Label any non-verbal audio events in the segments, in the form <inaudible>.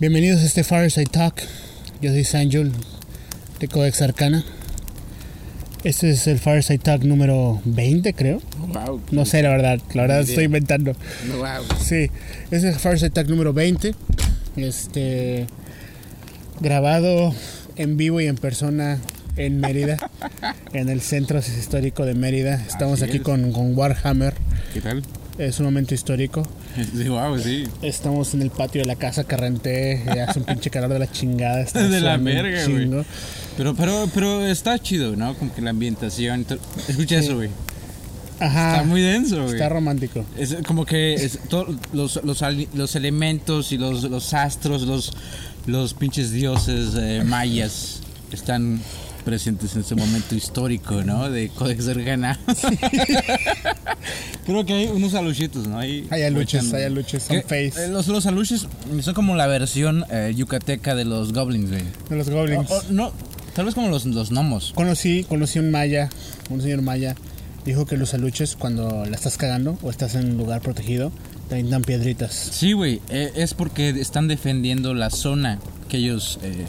Bienvenidos a este Fireside Talk. Yo soy Sanjul de Codex Arcana. Este es el Fireside Talk número 20, creo. Wow. No sé, la verdad. La verdad idea. estoy inventando. Wow. Sí, este es el Fireside Talk número 20. Este. Grabado en vivo y en persona en Mérida, <laughs> en el centro histórico de Mérida. Estamos Así aquí es. con, con Warhammer. ¿Qué tal? Es un momento histórico. <laughs> Sí, wow, sí. Estamos en el patio de la casa que renté. Hace un pinche calor de la chingada. Está <laughs> De la verga, güey. Pero, pero, pero está chido, ¿no? Como que la ambientación. Escucha Sí. eso, güey. Ajá. Está muy denso, güey. Está romántico. Es como que es to- los, los, los elementos y los, los astros, los, los pinches dioses eh, mayas están presentes en este momento histórico, ¿no? De Codex Arcana. <laughs> Creo que hay unos aluchitos, ¿no? Ahí Hay aluches, hay aluches. Son face eh, los, los aluches son como la versión eh, yucateca de los goblins, güey. de los goblins. O- o no, tal vez como los, los gnomos. Conocí, conocí un maya, un señor maya. Dijo que los aluches, cuando la estás cagando o estás en un lugar protegido, te dan piedritas. Sí, güey, eh, es porque están defendiendo la zona que ellos... eh,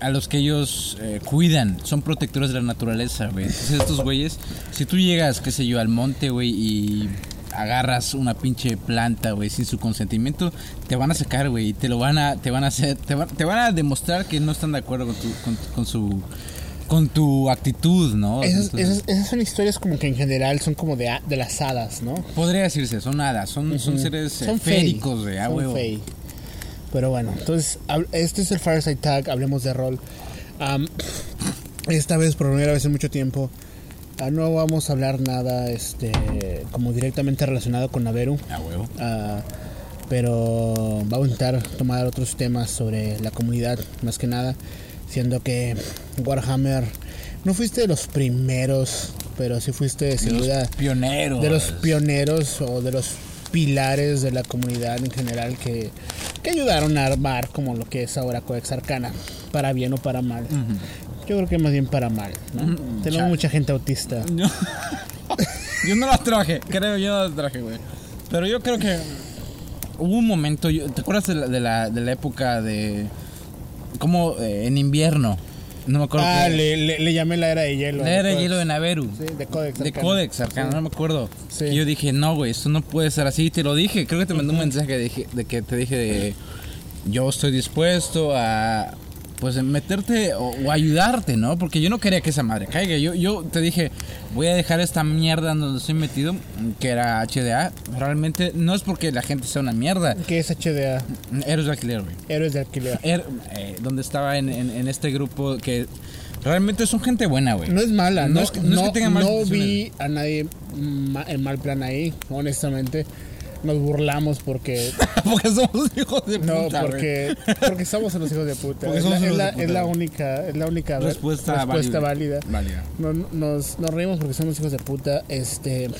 a los que ellos eh, cuidan, son protectores de la naturaleza, güey. Entonces estos güeyes, si tú llegas, qué sé yo, al monte, güey, y agarras una pinche planta, güey, sin su consentimiento, te van a sacar, güey, y te lo van a, te van a hacer, te, van- te van a demostrar que no están de acuerdo con tu, con, con su, con tu actitud, ¿no? Esas, Entonces, esas, esas son historias como que en general son como de, de las hadas, ¿no? Podría decirse, son hadas, son, son seres eh, Son féricos, güey, a Son huevo. fey. Pero bueno, entonces, este es el Fireside Tag, hablemos de rol. Esta vez, por primera vez en mucho tiempo, ah, no vamos a hablar nada este, como directamente relacionado con Naveru. Huevo. Ah, pero vamos a intentar tomar otros temas sobre la comunidad, más que nada, siendo que Warhammer no fuiste de los primeros, pero sí fuiste sin De duda los pioneros. de los pioneros o de los pilares de la comunidad en general que, que ayudaron a armar como lo que es ahora Codex Arcana, para bien o para mal. Yo creo que más bien para mal, ¿no? Mm, Tenemos chale. mucha gente autista. <laughs> Yo, yo no las traje, creo, yo no las traje, güey. Pero yo creo que hubo un momento, ¿te acuerdas de la, de la, de la época de... como eh, en invierno? No me acuerdo. Ah, le, le- le llamé la era de hielo. La era de hielo de Naveru. Sí, de Codex De Arcana. Codex Arcana, no me acuerdo. Sí. Y yo dije, no, güey, esto no puede ser así. Te lo dije, creo que te mandé un mensaje de, dije- de que te dije de, yo estoy dispuesto a, pues, meterte o, o ayudarte, ¿no? Porque yo no quería que esa madre caiga. Yo, yo te dije, voy a dejar esta mierda donde estoy metido, que era HDA. Realmente no es porque la gente sea una mierda. ¿Qué es HDA? Héroes de alquiler, güey. Héroes de alquiler. Er- eh, donde estaba en, en- en este grupo que realmente son gente buena, güey. No es mala, No no, es que- no es que tenga malas no vi a nadie ma- en mal plan ahí, honestamente. Nos burlamos porque <laughs> porque somos hijos de no, puta, güey. porque porque somos unos hijos de puta. Porque es, somos la, es hijos de la- puta, es la güey. única es la única Respuesta, respuesta válida. Válida. No- nos, nos reímos porque somos hijos de puta. Este,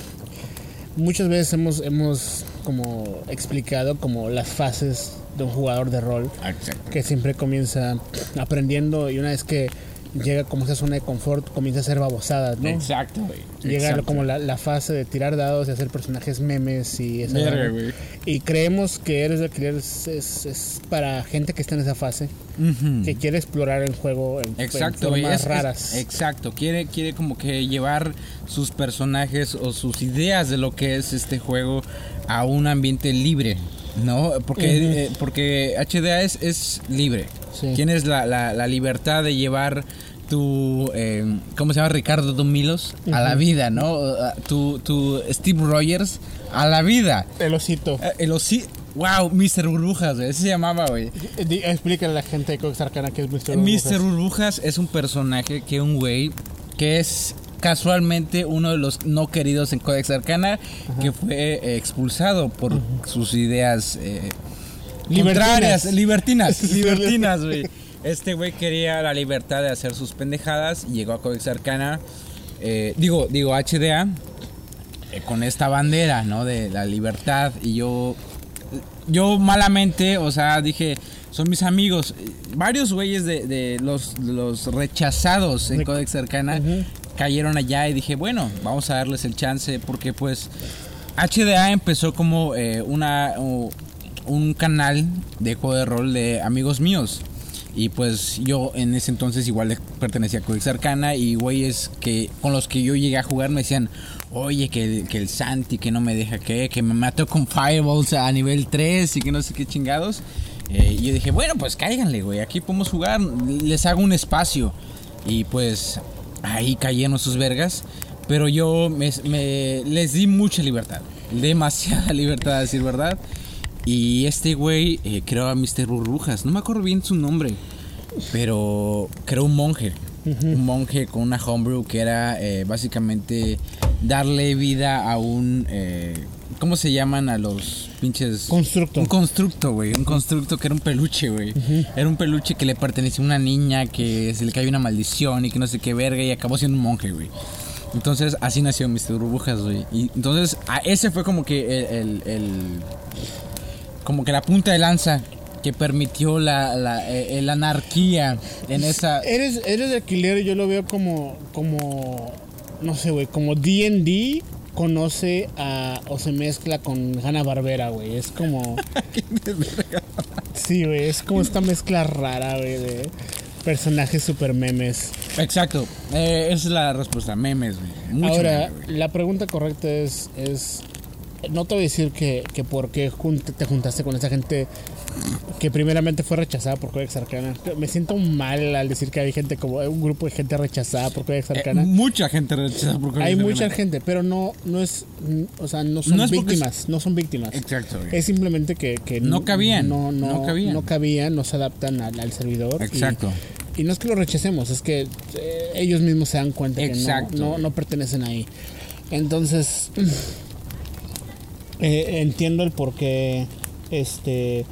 muchas veces hemos, hemos como explicado como las fases de un jugador de rol Exacto. que siempre comienza aprendiendo y una vez que llega como esa zona de confort comienza a hacer babosadas, ¿no? Exacto, güey. Llega Exacto. como la, la fase de tirar dados y hacer personajes memes y esa güey. Y creemos que Héroes de Alquiler es, es- es para gente que está en esa fase, Ujú. que quiere explorar el juego en, en Exacto, güey. formas es- raras. exacto. Quiere, quiere como que llevar sus personajes o sus ideas de lo que es este juego a un ambiente libre. ¿No? Porque, Ujú. eh, porque HDA es, es libre. Sí. Tienes la, la- la libertad de llevar tu, eh, ¿cómo se llama? Ricardo Domilos a la vida, ¿no? Tu, tu Steve Rogers a la vida. El osito. Eh, El osi... Wow, Mr. Burbujas, güey. Ese se llamaba, güey. Explícale a la gente de Cox Arcana que es Mr. Mr. Burbujas. Burbujas es un personaje que un güey que es casualmente uno de los no queridos en Codex Arcana que fue eh, expulsado por sus ideas eh, Libertinas. contrarias, <laughs> libertinas, libertinas, güey. <laughs> Este güey quería la libertad de hacer sus pendejadas y llegó a Codex Arcana, eh, digo, digo HDA, eh, con esta bandera, ¿no? De la libertad y yo yo malamente, o sea, dije, son mis amigos. Varios güeyes de, de los, los rechazados en De- Codex Arcana cayeron allá y dije, bueno, vamos a darles el chance porque pues HDA empezó como eh, una... un canal de juego de rol de amigos míos. Y pues yo en ese entonces igual pertenecía a Codex Arcana y güeyes que con los que yo llegué a jugar me decían, oye, que, que el Santi que no me deja que, que me mató con Fireballs a nivel 3 y que no sé qué chingados. Eh, y yo dije, bueno, pues cáiganle, güey, aquí podemos jugar, les hago un espacio. Y pues ahí cayeron sus vergas. Pero yo me- les di mucha libertad, demasiada <laughs> libertad a decir verdad. Y este güey eh, creó a Mr. Burbujas, no me acuerdo bien su nombre, pero creó un monje. Un monje con una homebrew que era eh, básicamente darle vida a un... eh, ¿Cómo se llaman a los pinches? Constructo. Un constructo, güey. Un constructo que era un peluche, güey. Era un peluche que le pertenecía a una niña que se le cayó una maldición y que no sé qué verga y acabó siendo un monje, güey. Entonces así nació Mr. Burbujas, güey. Y entonces a ese fue como que el, el- el- como que la punta de lanza que permitió la, la, eh, eh, la anarquía en esa... Eres, eres de alquiler y yo lo veo como, como, no sé, güey, como D&D conoce a, o se mezcla con Hanna Barbera, güey. Es como, <laughs> sí, güey, es como esta mezcla rara, güey, de personajes super memes. Exacto. Eh, esa es la respuesta. Memes, güey. Ahora, meme, la pregunta correcta es, es no te voy a decir que, que por qué te juntaste con esa gente que primeramente fue rechazada por Codex Arcana. Me siento mal al decir que hay gente como un grupo de gente rechazada por Codex Eh, Arcana. mucha gente rechaza por hay Codex mucha Arcana. gente, pero no no es o sea, no son No es porque víctimas, no son víctimas. Exacto. Es simplemente que, que No cabían, no, no, no cabían. no cabían, no se adaptan al, al servidor. Exacto. y no es que lo rechacemos, es que eh, ellos mismos se dan cuenta Exacto. que no, no, no pertenecen ahí. Entonces, <clears throat> eh, entiendo el por qué este,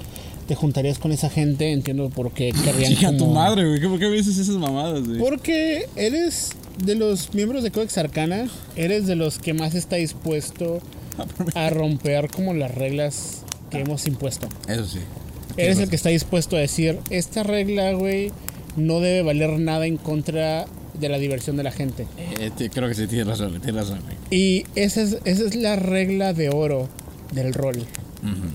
te juntarías con esa gente, entiendo el por qué querrían <laughs> Chica, tu madre, güey. ¿Por qué me dices esas mamadas, güey? Porque eres de los miembros de Codex Arcana, eres de los que más está dispuesto <laughs> a romper como las reglas que hemos impuesto. Eso sí. Eres el que está dispuesto a decir, esta regla, güey, no debe valer nada en contra de la diversión de la gente. Eh, te- creo que sí, tienes razón, tienes razón. Y esa es, esa es la regla de oro del rol. Ujú,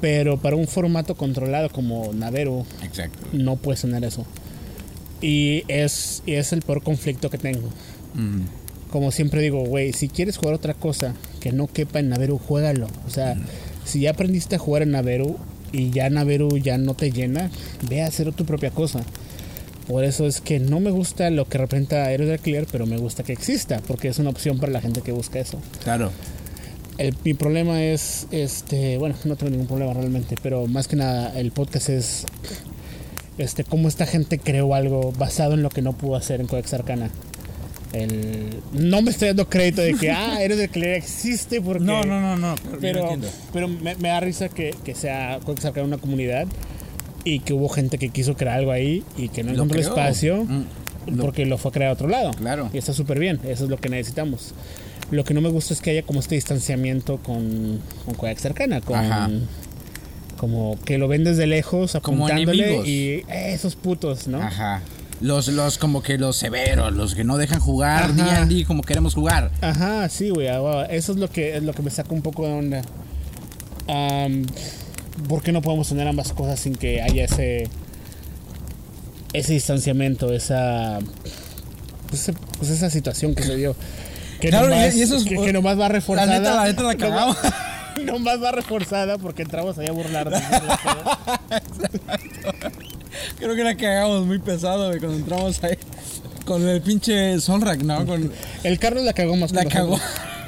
Pero para un formato controlado como Naveru, Exacto. no puedes tener eso. Y es, y es el peor conflicto que tengo. Ujú. Como siempre digo, güey, si quieres jugar otra cosa que no quepa en Naveru, juégalo. O sea, si ya aprendiste a jugar en Naveru y ya Naveru ya no te llena, ve a hacer tu propia cosa. Por eso es que no me gusta lo que representa Héroes de Alquiler, pero me gusta que exista, porque es una opción para la gente que busca eso. Claro. El- mi problema es, este, bueno, no tengo ningún problema realmente, pero más que nada el podcast es, este, cómo esta gente creó algo basado en lo que no pudo hacer en Codex Arcana. El, no me estoy dando crédito de que, <laughs> ah, Héroes de Alquiler existe porque... No, no, no, no. Pero, pero me, me da risa que, que sea Codex Arcana una comunidad y que hubo gente que quiso crear algo ahí y que no encontró espacio Mm, porque lo fue a crear a otro lado. Claro. Y está súper bien, eso es lo que necesitamos. Lo que no me gusta es que haya como este distanciamiento con, con Codex Arcana, con Ajá. como que lo ven desde lejos Como apuntándole enemigos. y "Eh, esos putos, ¿no? Ajá. Los, los como que los severos, los que no dejan jugar Ajá. D&D como queremos jugar. Ajá, sí, güey, ah, eso es lo que es lo que me saca un poco de onda. Am, ¿Por qué no podemos tener ambas cosas sin que haya ese ese distanciamiento, esa pues, pues, esa situación que se dio? Que, Claro, nomás, y eso es- que, que nomás va reforzada. La neta, la neta la <laughs> cagamos. Nomás, <laughs> nomás va reforzada porque entramos ahí a burlarnos. <laughs> Creo que la cagamos muy pesado, güey, cuando entramos ahí. Con el pinche Solrak, ¿no? Con... El Carlos la cagó más. La cagó.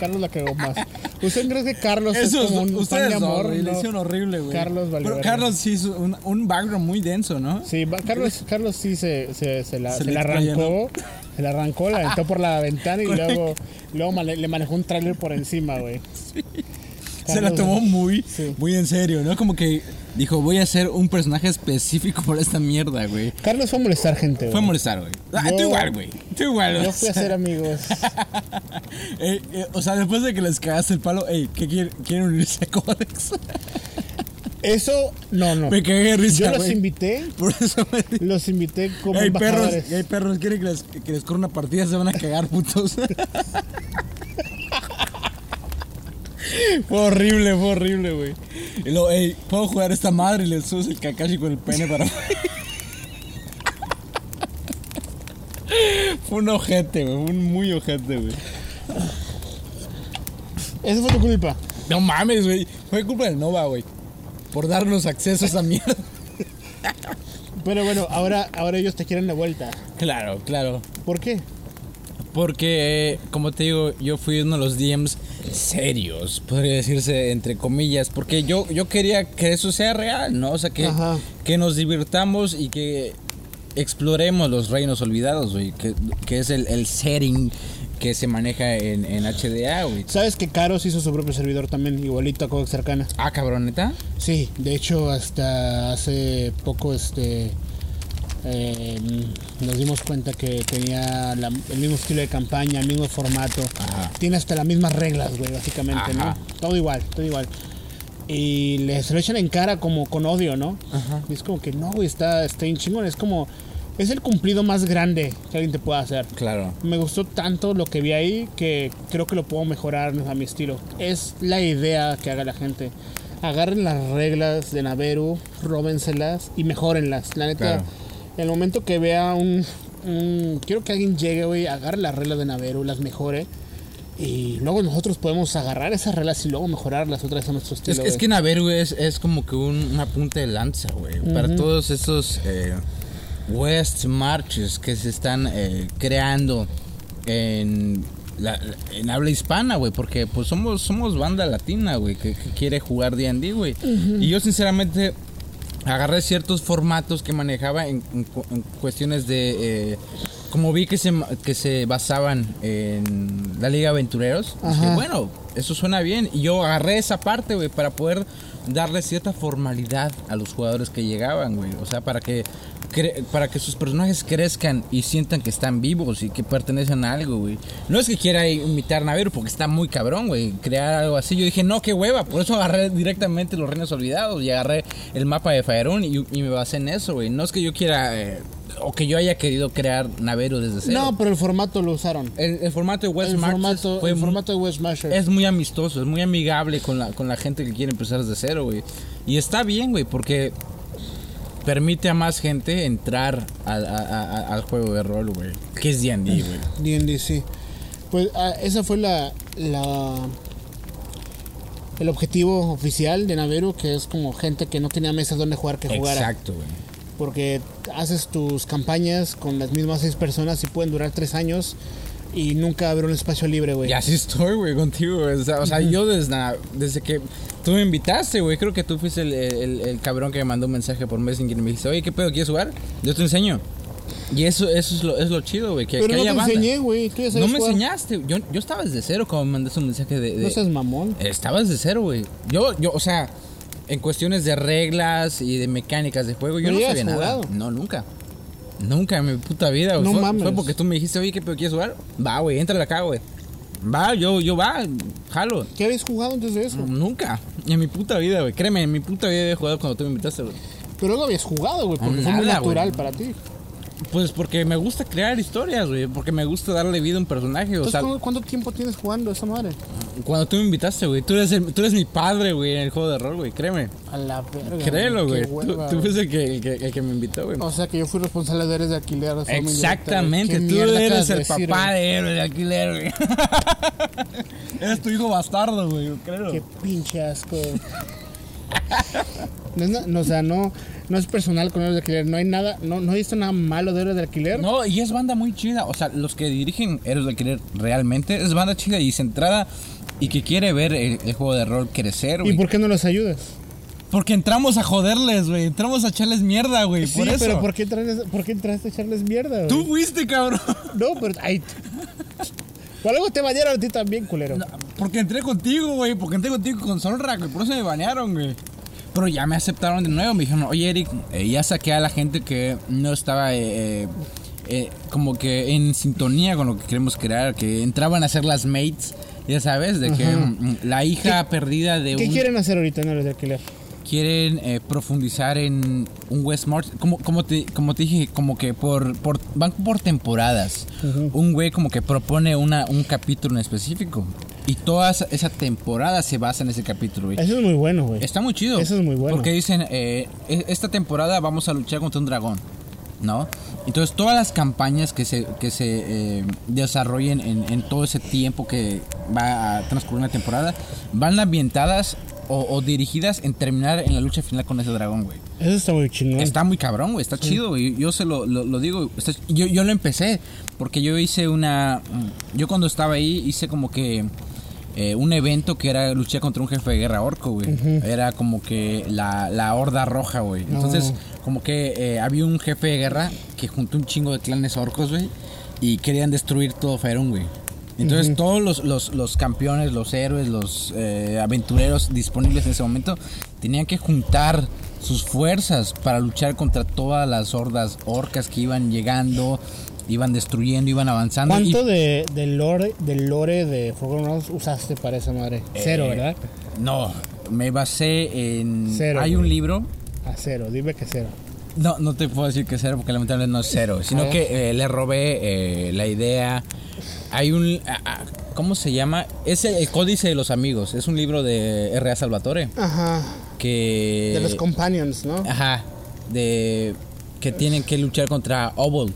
Carlos la cagó más. ¿Usted cree que Carlos Eso es como un fan ustedes de amor? güey, le No. hicieron horrible, güey. Carlos valió Pero. Carlos sí hizo un, un background muy denso, ¿no? Sí, Carlos, Carlos sí se, se, se la, Se la arrancó, se la arrancó, la aventó por la ventana y <laughs> luego, luego le manejó un trailer por encima, güey. Se la tomó muy, Sí. muy en serio, ¿no? Como que dijo, voy a hacer un personaje específico por esta mierda, güey. Carlos fue a molestar gente, Fue a güey. molestar, güey. Ah, Yo- tú igual, güey. Tú igual. Yo o fui a ser amigos. <laughs> eh, eh, o sea, después de que les cagaste el palo, ey, ¿qué quieren, quieren unirse a Codex? <laughs> Eso, no, no. Me cagué de risa, Yo los güey. invité, Por eso me los invité como Ey, perros, ey, perros, quieren que les, que les corra una partida, se van a cagar, putos. <laughs> Fue horrible, fue horrible, güey. Y luego, ey, ¿puedo jugar esta madre? Y le subes el Kakashi con el pene para... <laughs> fue un ojete, güey. Un muy ojete, güey. Esa fue tu culpa. No mames, güey. Fue culpa del Nova, güey. Por darnos acceso a esa mierda. Pero bueno, ahora, ahora ellos te quieren de vuelta. Claro, claro. ¿Por qué? Porque, como te digo, yo fui uno de los DMs serios, podría decirse entre comillas, porque yo, yo quería que eso sea real, ¿no? O sea, que, Ajá. que nos divirtamos y que exploremos los reinos olvidados, güey, que, que es el, el setting que se maneja en, en HDA, güey. ¿Sabes que Karos hizo su propio servidor también, igualito a Codex Cercana? Ah, cabrón, ¿neta? Sí, de hecho hasta hace poco este eh, nos dimos cuenta que tenía la- el mismo estilo de campaña, el mismo formato. Ajá. Tiene hasta las mismas reglas, güey, básicamente, Ajá. ¿no? Todo igual, todo igual. Y les lo echan en cara como con odio, ¿no? Ajá. Y es como que no, güey, está, está bien chingón. Es como, es el cumplido más grande que alguien te pueda hacer. Claro. Me gustó tanto lo que vi ahí que creo que lo puedo mejorar a mi estilo. Es la idea que haga la gente. Agarren las reglas de Naveru, róbenselas y mejórenlas. La neta, Claro. En el momento que vea un, un- Quiero que alguien llegue, güey, agarre las reglas de Naveru, las mejore. Y luego nosotros podemos agarrar esas reglas y luego mejorarlas otra vez a nuestro estilo. Es, que Naveru es, es como que un- una punta de lanza, güey. Para todos esos eh, West Marches que se están eh, creando en, la- en habla hispana, güey. Porque pues somos, somos banda latina, güey, que, que quiere jugar D&D, güey. Y yo sinceramente agarré ciertos formatos que manejaba en, en en cuestiones de... eh, como vi que se, que se basaban en la Liga Aventureros, dije, bueno, eso suena bien. Y yo agarré esa parte, güey, para poder darle cierta formalidad a los jugadores que llegaban, güey. O sea, para que, cre- para que sus personajes crezcan y sientan que están vivos y que pertenecen a algo, güey. No es que quiera imitar Naveru, porque está muy cabrón, güey, crear algo así. Yo dije, no, qué hueva. Por eso agarré directamente los Reinos Olvidados y agarré el mapa de Faerun y, y me basé en eso, güey. No es que yo quiera... eh, o que yo haya querido crear Naveru desde cero. No, pero el formato lo usaron. el, el formato de West el formato, fue el formato de West Masher. es muy amistoso, es muy amigable con la, con la gente que quiere empezar desde cero, güey. Y está bien, güey, porque permite a más gente entrar al, a- al juego de rol, güey. Que es D&D, güey. D&D, sí. Pues ah, esa fue la, la el objetivo oficial de Naveru, que es como gente que no tenía mesas donde jugar que jugara. Exacto, güey. Porque haces tus campañas con las mismas seis personas y pueden durar tres años y nunca haber un espacio libre, güey. Y así estoy, güey, contigo. O sea, o sea, yo desde, desde que tú me invitaste, güey, creo que tú fuiste el, el- el cabrón que me mandó un mensaje por Messenger y me dijiste, oye, ¿qué pedo quieres jugar? Yo te enseño. Y eso, eso es, lo, es lo chido, güey, que, Pero que no te banda. enseñé, güey. Tú ya sabes No me jugar. enseñaste. Yo, yo estaba desde cero cuando me mandaste un mensaje de... de- No seas mamón. Estaba desde cero, güey. Yo, yo, o sea, en cuestiones de reglas y de mecánicas de juego, yo no ya sabía has nada. jugado. No, nunca. Nunca en mi puta vida. güey. No fue, mames. fue porque tú me dijiste, oye, ¿qué pedo quieres jugar? Va, güey, entra acá, güey. Va, yo, yo va, jalo. ¿Qué habías jugado antes de eso? Nunca. En mi puta vida, güey. Créeme, en mi puta vida había jugado cuando tú me invitaste, güey. Pero no habías jugado, güey, porque fue muy Nada, natural güey. para ti. Pues porque me gusta crear historias, güey. Porque me gusta darle vida a un personaje. O Entonces, sea, ¿cuánto, cuánto tiempo tienes jugando esa madre? cuando tú me invitaste, güey. Tú, eres el- tú eres mi padre, güey, en el juego de rol, güey. Créeme. A la verga. Créelo, güey. Tú, tú fuiste el que, el, que, el que me invitó, güey. O sea que yo fui responsable de eres de alquiler. Exactamente, güey. ¿Qué tú eres el decir, papá de héroe de alquiler, güey. <laughs> eres tu hijo bastardo, güey, creo. Qué pinche asco. No, o sea, no, no es personal con héroes de alquiler. No hay nada, no, no he visto nada malo de héroes de alquiler. No, y es banda muy chida. O sea, los que dirigen Héroes de Alquiler realmente es banda chida y centrada y que quiere ver el, el juego de rol crecer, ¿Y por qué no los ayudas? Porque entramos a joderles, güey. Entramos a echarles mierda, güey. Sí, por eso. pero ¿por qué, entraste, ¿por qué entraste a echarles mierda, güey? Tú fuiste, cabrón. No, pero... Ay, por algo te bañaron a ti también, culero. No, porque entré contigo, güey. Porque entré contigo con Solrak, güey. Por eso me banearon, güey. Pero ya me aceptaron de nuevo. Me dijeron, oye, Eric, eh, ya saqué a la gente que no estaba eh, eh, eh, como que en sintonía con lo que queremos crear. Que entraban a ser las mates, ya sabes, de que Ajá. mm, la hija perdida de ¿Qué un... quieren hacer ahorita en héroes de alquiler? Quieren eh, profundizar en un West March, como, como, te, como te dije, como que por, por van por temporadas. Un güey como que propone una, un capítulo en específico. Y toda esa- temporada se basa en ese capítulo, güey. Eso es muy bueno, güey. Está muy chido. Eso es muy bueno. Porque dicen, eh, e- esta temporada vamos a luchar contra un dragón, ¿no? Entonces todas las campañas que se, que se eh, desarrollen en, en todo ese tiempo que va a transcurrir una temporada, van ambientadas o, o dirigidas en terminar en la lucha final con ese dragón, güey. Eso está muy chingón. Está muy cabrón, güey. Está chido, güey. Yo se lo, lo, lo digo. está- yo, yo lo empecé. Porque yo hice una. Yo cuando estaba ahí hice como que. eh, un evento que era luchar contra un jefe de guerra orco, güey. Era como que la, la horda roja, güey. Entonces, como que eh, había un jefe de guerra que juntó un chingo de clanes orcos, güey. Y querían destruir todo Faerun, güey. Entonces todos los, los, los campeones, los héroes, los eh, aventureros disponibles en ese momento tenían que juntar sus fuerzas para luchar contra todas las hordas orcas que iban llegando, iban destruyendo, iban avanzando. y- ¿Cuánto de, del lore, del lore de Forgotten usaste para esa madre? Cero, Eh, ¿verdad? No, me basé en... Cero, Hay un libro A cero, dime que cero. No, no te puedo decir que cero porque lamentablemente no es cero, sino ver. que eh, le robé eh, la idea. Hay un... ah, ah, ¿Cómo se llama? Es el, el Códice de los Amigos. Es un libro de R.A. Salvatore Ajá. que... De los companions, ¿no? Ajá. De... Que tienen que luchar contra Obold.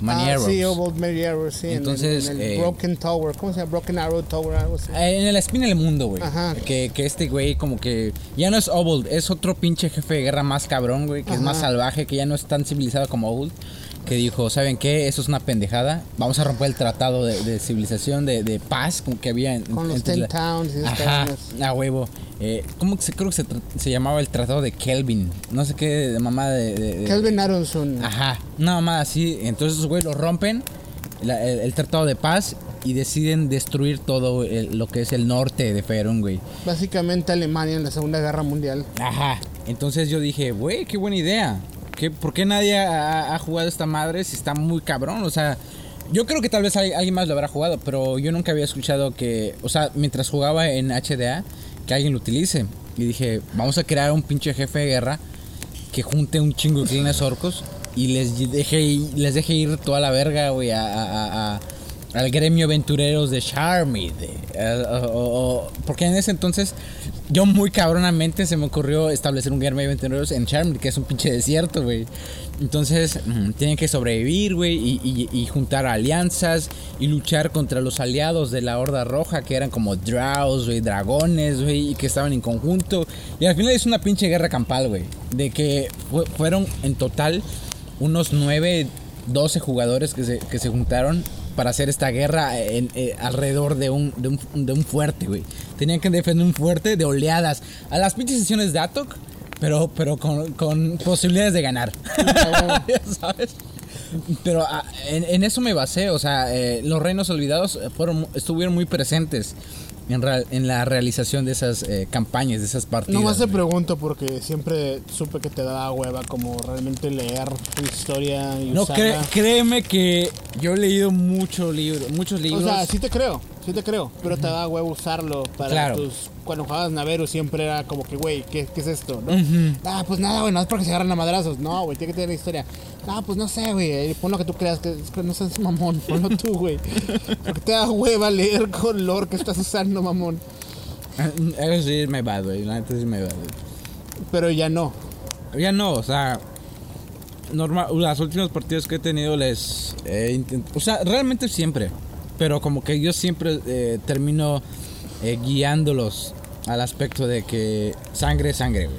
Many Ah, sí, Obold Many Arrows, sí. en el- Entonces, en el, eh, Broken Tower. ¿Cómo se llama? Broken Arrow Tower, algo así. Eh, En la espina del mundo, güey. Ajá. Que, que este güey como que ya no es Obold, es otro pinche jefe de guerra más cabrón, güey, que es más Ajá. salvaje, que ya no es tan civilizado como Obold. Que dijo, ¿saben qué? Eso es una pendejada. Vamos a romper el tratado de, de civilización, de, de paz como que había en, Con los Ten la- Towns y Ajá, a huevo. Eh, ¿Cómo que se, creo que se, llamaba el tratado de Kelvin? No sé qué, de mamá de... de- Kelvin Aronson. Ajá, una mamada así. Entonces güeyes lo rompen, la- el, el tratado de paz, y deciden destruir todo el- lo que es el norte de Faerun, güey. Básicamente Alemania en la Segunda Guerra Mundial. Ajá. Entonces yo dije, güey, qué buena idea. ¿Qué, ¿Por qué nadie ha, jugado esta madre si está muy cabrón? O sea, yo creo que tal vez hay- alguien más lo habrá jugado, pero yo nunca había escuchado que, o sea, mientras jugaba en HDA, que alguien lo utilice. Y dije, vamos a crear un pinche jefe de guerra que junte un chingo de clanes orcos y les deje, les deje ir toda la verga, güey, a- al gremio aventureros de Charmid. eh, o- o- o- porque en ese entonces, yo muy cabronamente se me ocurrió establecer un gremio de aventureros en Charmid, que es un pinche desierto, güey. Entonces, mm, tienen que sobrevivir, güey, y, y- y juntar alianzas y luchar contra los aliados de la Horda Roja, que eran como Drows, güey, dragones, güey, y que estaban en conjunto. Y al final es una pinche guerra campal, güey. De que fu- fueron en total unos 9, 12 jugadores que se, que se juntaron para hacer esta guerra en- eh, alrededor de un, de, un, de un fuerte, güey. Tenían que defender un fuerte de oleadas. A las pinches sesiones de Atok, pero, pero con, con posibilidades de ganar. <laughs> ¿Sabes? Pero ah, en, en eso me basé, o sea, eh, los reinos olvidados fueron, estuvieron muy presentes en, real- en la realización de esas eh, campañas, de esas partidas. No más te pregunto porque siempre supe que te daba hueva como realmente leer historia y No, usarla. cre- créeme que yo he leído muchos libros, muchos libros. O sea, sí te creo, sí te creo, pero te daba huevo usarlo para Claro. tus... Cuando jugabas Navero siempre era como que, güey, ¿qué, qué es esto? ¿no? Ah, pues nada, güey, no es porque se agarran a madrazos. No, güey, tiene que tener historia. Ah, pues no sé, güey, eh, pon lo que tú creas, que, no seas mamón, <laughs> ponlo tú, güey. Porque te da hueva leer con lore que estás usando, mamón. Eso sí me va, güey. La neta sí me va, güey. Pero ya no. Ya no, o sea. Normal, las últimas partidas que he tenido les O sea, realmente siempre. Pero como que yo siempre eh, termino eh, guiándolos al aspecto de que sangre es sangre, güey.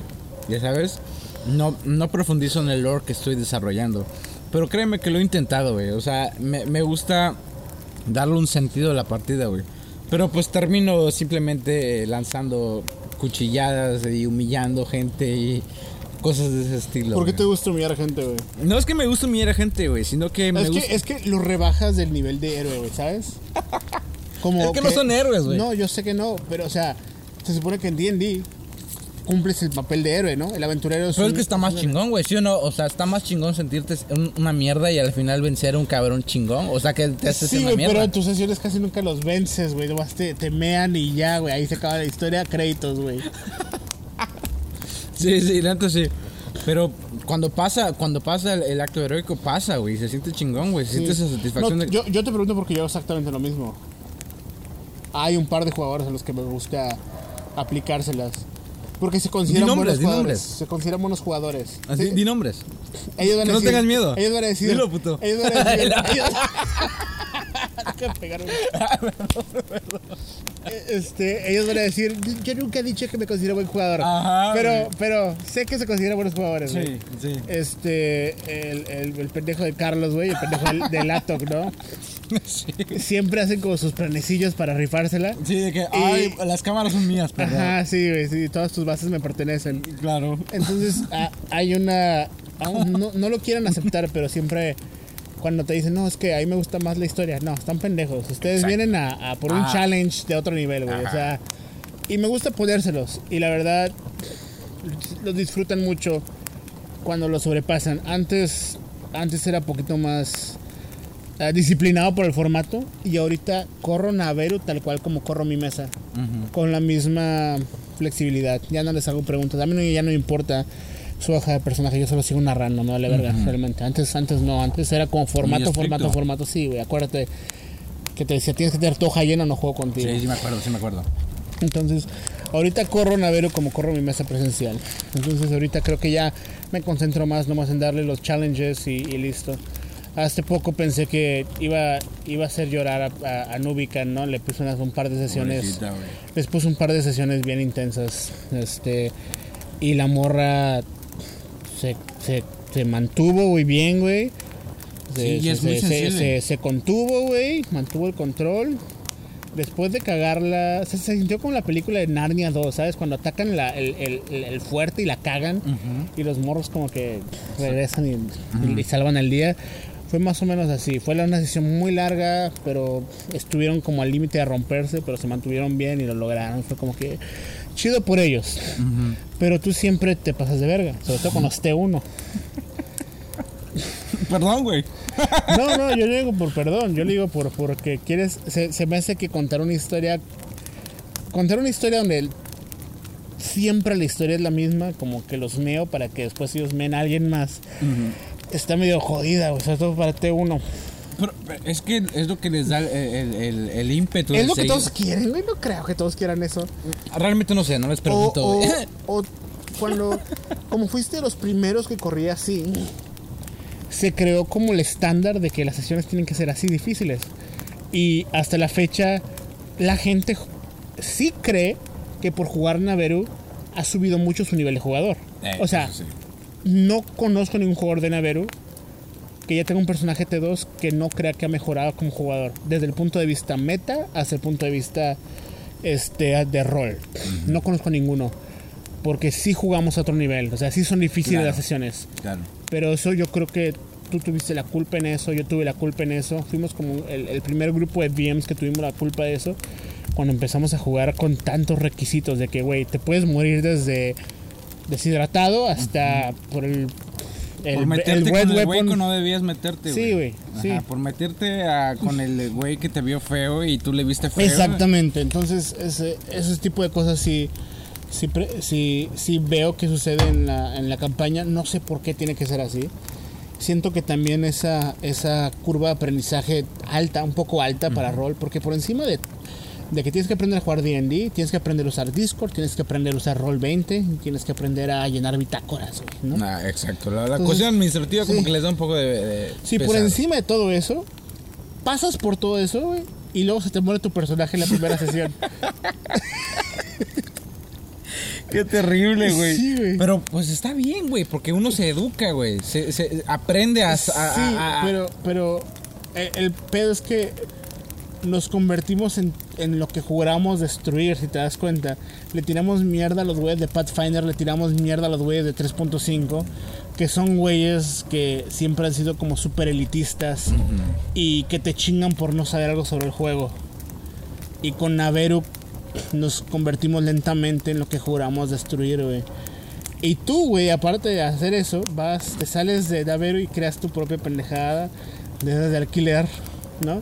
Ya sabes. No, no profundizo en el lore que estoy desarrollando. Pero créeme que lo he intentado, güey. O sea, me, me gusta darle un sentido a la partida, güey. Pero pues termino simplemente eh, lanzando cuchilladas y humillando gente y cosas de ese estilo. ¿Por qué güey. te gusta humillar a gente, güey? No es que me guste humillar a gente, güey, sino que me Es gusta... que, es que lo rebajas del nivel de héroe, güey, ¿sabes? <laughs> Como Es que no son héroes, güey. No, yo sé que no, pero o sea, se supone que en D&D cumples el papel de héroe, ¿no? El aventurero es Pero es que está más un- chingón, güey, ¿sí o no? O sea, está más chingón sentirte un- una mierda y al final vencer a un cabrón chingón. O sea, que te haces Sí, una güey, mierda. pero en tus sesiones casi nunca los vences, güey. Nomás te, te mean y ya, güey. Ahí se acaba la historia, créditos, güey. <laughs> Sí, sí, la neta sí. Pero cuando pasa, cuando pasa el, el acto heroico, pasa, güey. Se siente chingón, güey. Se siente esa satisfacción No, de... yo, yo te pregunto porque yo hago exactamente lo mismo. hay un par de jugadores a los que me gusta aplicárselas. Porque se consideran nombres, buenos jugadores. Se consideran buenos jugadores. Así, Sí, di nombres. ellos van que a no decir- tengas miedo. Ellos van a decir. Dilo, puto. Ellos van a decir. <laughs> ellos- <laughs> <laughs> <laughs> Este, ellos van a decir, yo nunca he dicho que me considero buen jugador. Ajá, pero, pero sé que se consideran buenos jugadores, güey. Sí, sí. Este, el, el, el pendejo de Carlos, güey, el pendejo del, del Atok, ¿no? <laughs> Sí. Siempre hacen como sus planecillos para rifársela. Sí, de que, ay, las cámaras son mías, perdón. Ajá, sí, güey, sí, todas tus bases me pertenecen. Claro. Entonces, a- hay una. no, no lo quieren aceptar, pero siempre. Cuando te dicen, no, es que a mí me gusta más la historia. No, están pendejos. Ustedes Exacto. vienen a, a por un challenge de otro nivel, güey. O sea, y me gusta ponérselos. Y la verdad, los disfrutan mucho cuando lo sobrepasan. Antes, antes era poquito más eh, disciplinado por el formato. Y ahorita corro Naveru tal cual como corro mi mesa con la misma flexibilidad. Ya no les hago preguntas. A mí no- ya no me importa su hoja de personaje. Yo solo sigo narrando, no vale verga, realmente. Antes, antes no. Antes era como formato, formato, formato. Sí, güey. Acuérdate que te decía, tienes que tener tu hoja llena, no juego contigo. Sí, sí me acuerdo, sí me acuerdo. Entonces, ahorita corro Navero como corro mi mesa presencial. Entonces, ahorita creo que ya me concentro más nomás en darle los challenges y, y listo. Hace poco pensé que iba, iba a hacer llorar a, a, a Nubican, ¿no? Le puse unas, un par de sesiones. Pobrecita. Les puse un par de sesiones bien intensas. Este. Y la morra se, se, se mantuvo muy bien, güey. Se, Sí, se- es muy se- se- sensible. se- se contuvo, güey. Mantuvo el control. Después de cagarla, se, se sintió como la película de Narnia 2, ¿sabes? Cuando atacan la- el, el- fuerte y la cagan y los morros como que regresan y, y salvan el día. Fue más o menos así. Fue una sesión muy larga, pero estuvieron como al límite de romperse, pero se mantuvieron bien y lo lograron. Fue como que chido por ellos. Pero tú siempre te pasas de verga, sobre todo con los T1. Perdón, güey. No, no, yo no digo por perdón, yo le digo por porque quieres, se, se me hace que contar una historia, contar una historia donde el- siempre la historia es la misma, como que los meo para que después ellos meen a alguien más, está medio jodida, güey, sobre todo para T1. Pero, pero es que es lo que les da el, el, ímpetu. Es lo que seguir. todos quieren, güey, no creo que todos quieran eso. Realmente no sé, no les pregunto. o, o cuando, como fuiste de los primeros que corría así, se creó como el estándar de que las sesiones tienen que ser así difíciles. Y hasta la fecha, la gente sí cree que por jugar Naveru ha subido mucho su nivel de jugador. Eh, o sea, sí. no conozco ningún jugador de Naveru que ya tenga un personaje T2 que no crea que ha mejorado como jugador. Desde el punto de vista meta hasta el punto de vista este, de rol. No conozco ninguno. Porque sí jugamos a otro nivel. O sea, sí son difíciles Claro. las sesiones. Claro. Pero eso yo creo que tú tuviste la culpa en eso, yo tuve la culpa en eso. Fuimos como el, el primer grupo de DMs que tuvimos la culpa de eso. Cuando empezamos a jugar con tantos requisitos de que, güey, te puedes morir desde deshidratado hasta por el, el, por el meterte red con el güey que no debías meterte, Sí, güey, sí. Por meterte a- con el güey que te vio feo y tú le viste feo. Exactamente, entonces ese, ese tipo de cosas sí, sí, sí, sí veo que sucede en la, en la campaña, no sé por qué tiene que ser así. Siento que también esa, esa curva de aprendizaje alta, un poco alta para rol, porque por encima de, de que tienes que aprender a jugar D&D, tienes que aprender a usar Discord, tienes que aprender a usar Roll20, tienes que aprender a llenar bitácoras, güey, ¿no? Ah, exacto. La, la Entonces, cuestión administrativa como sí. que les da un poco de... de Si por encima de todo eso, pasas por todo eso, güey, y luego se te muere tu personaje en la primera <laughs> sesión. Qué terrible, güey. Sí, güey. Pero pues está bien, güey, porque uno se educa, güey. Se, se aprende a... a- sí, a- a- pero, pero el, el pedo es que nos convertimos en, en lo que juramos destruir, si te das cuenta. Le tiramos mierda a los güeyes de Pathfinder, le tiramos mierda a los güeyes de 3.5, que son güeyes que siempre han sido como super elitistas y que te chingan por no saber algo sobre el juego. Y con Naveru nos convertimos lentamente en lo que juramos destruir, güey. Y tú, güey, aparte de hacer eso, vas, te sales de Naveru y creas tu propia pendejada de, de alquiler, ¿no?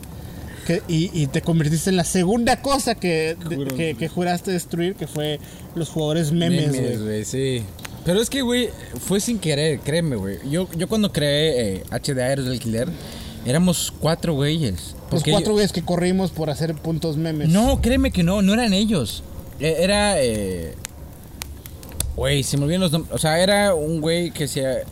Que- y, y te convertiste en la segunda cosa que, de- que, que juraste destruir, que fue los jugadores memes. Memes, güey, sí. Pero es que, güey, fue sin querer, créeme, güey. Yo, yo cuando creé eh, HD Aéreos de Alquiler, éramos cuatro güeyes. Los cuatro güeyes que corrimos por hacer puntos memes. No, créeme que no, no eran ellos. E- Era. eh, Güey, se me olvidan los nombres. O sea, era un güey que se.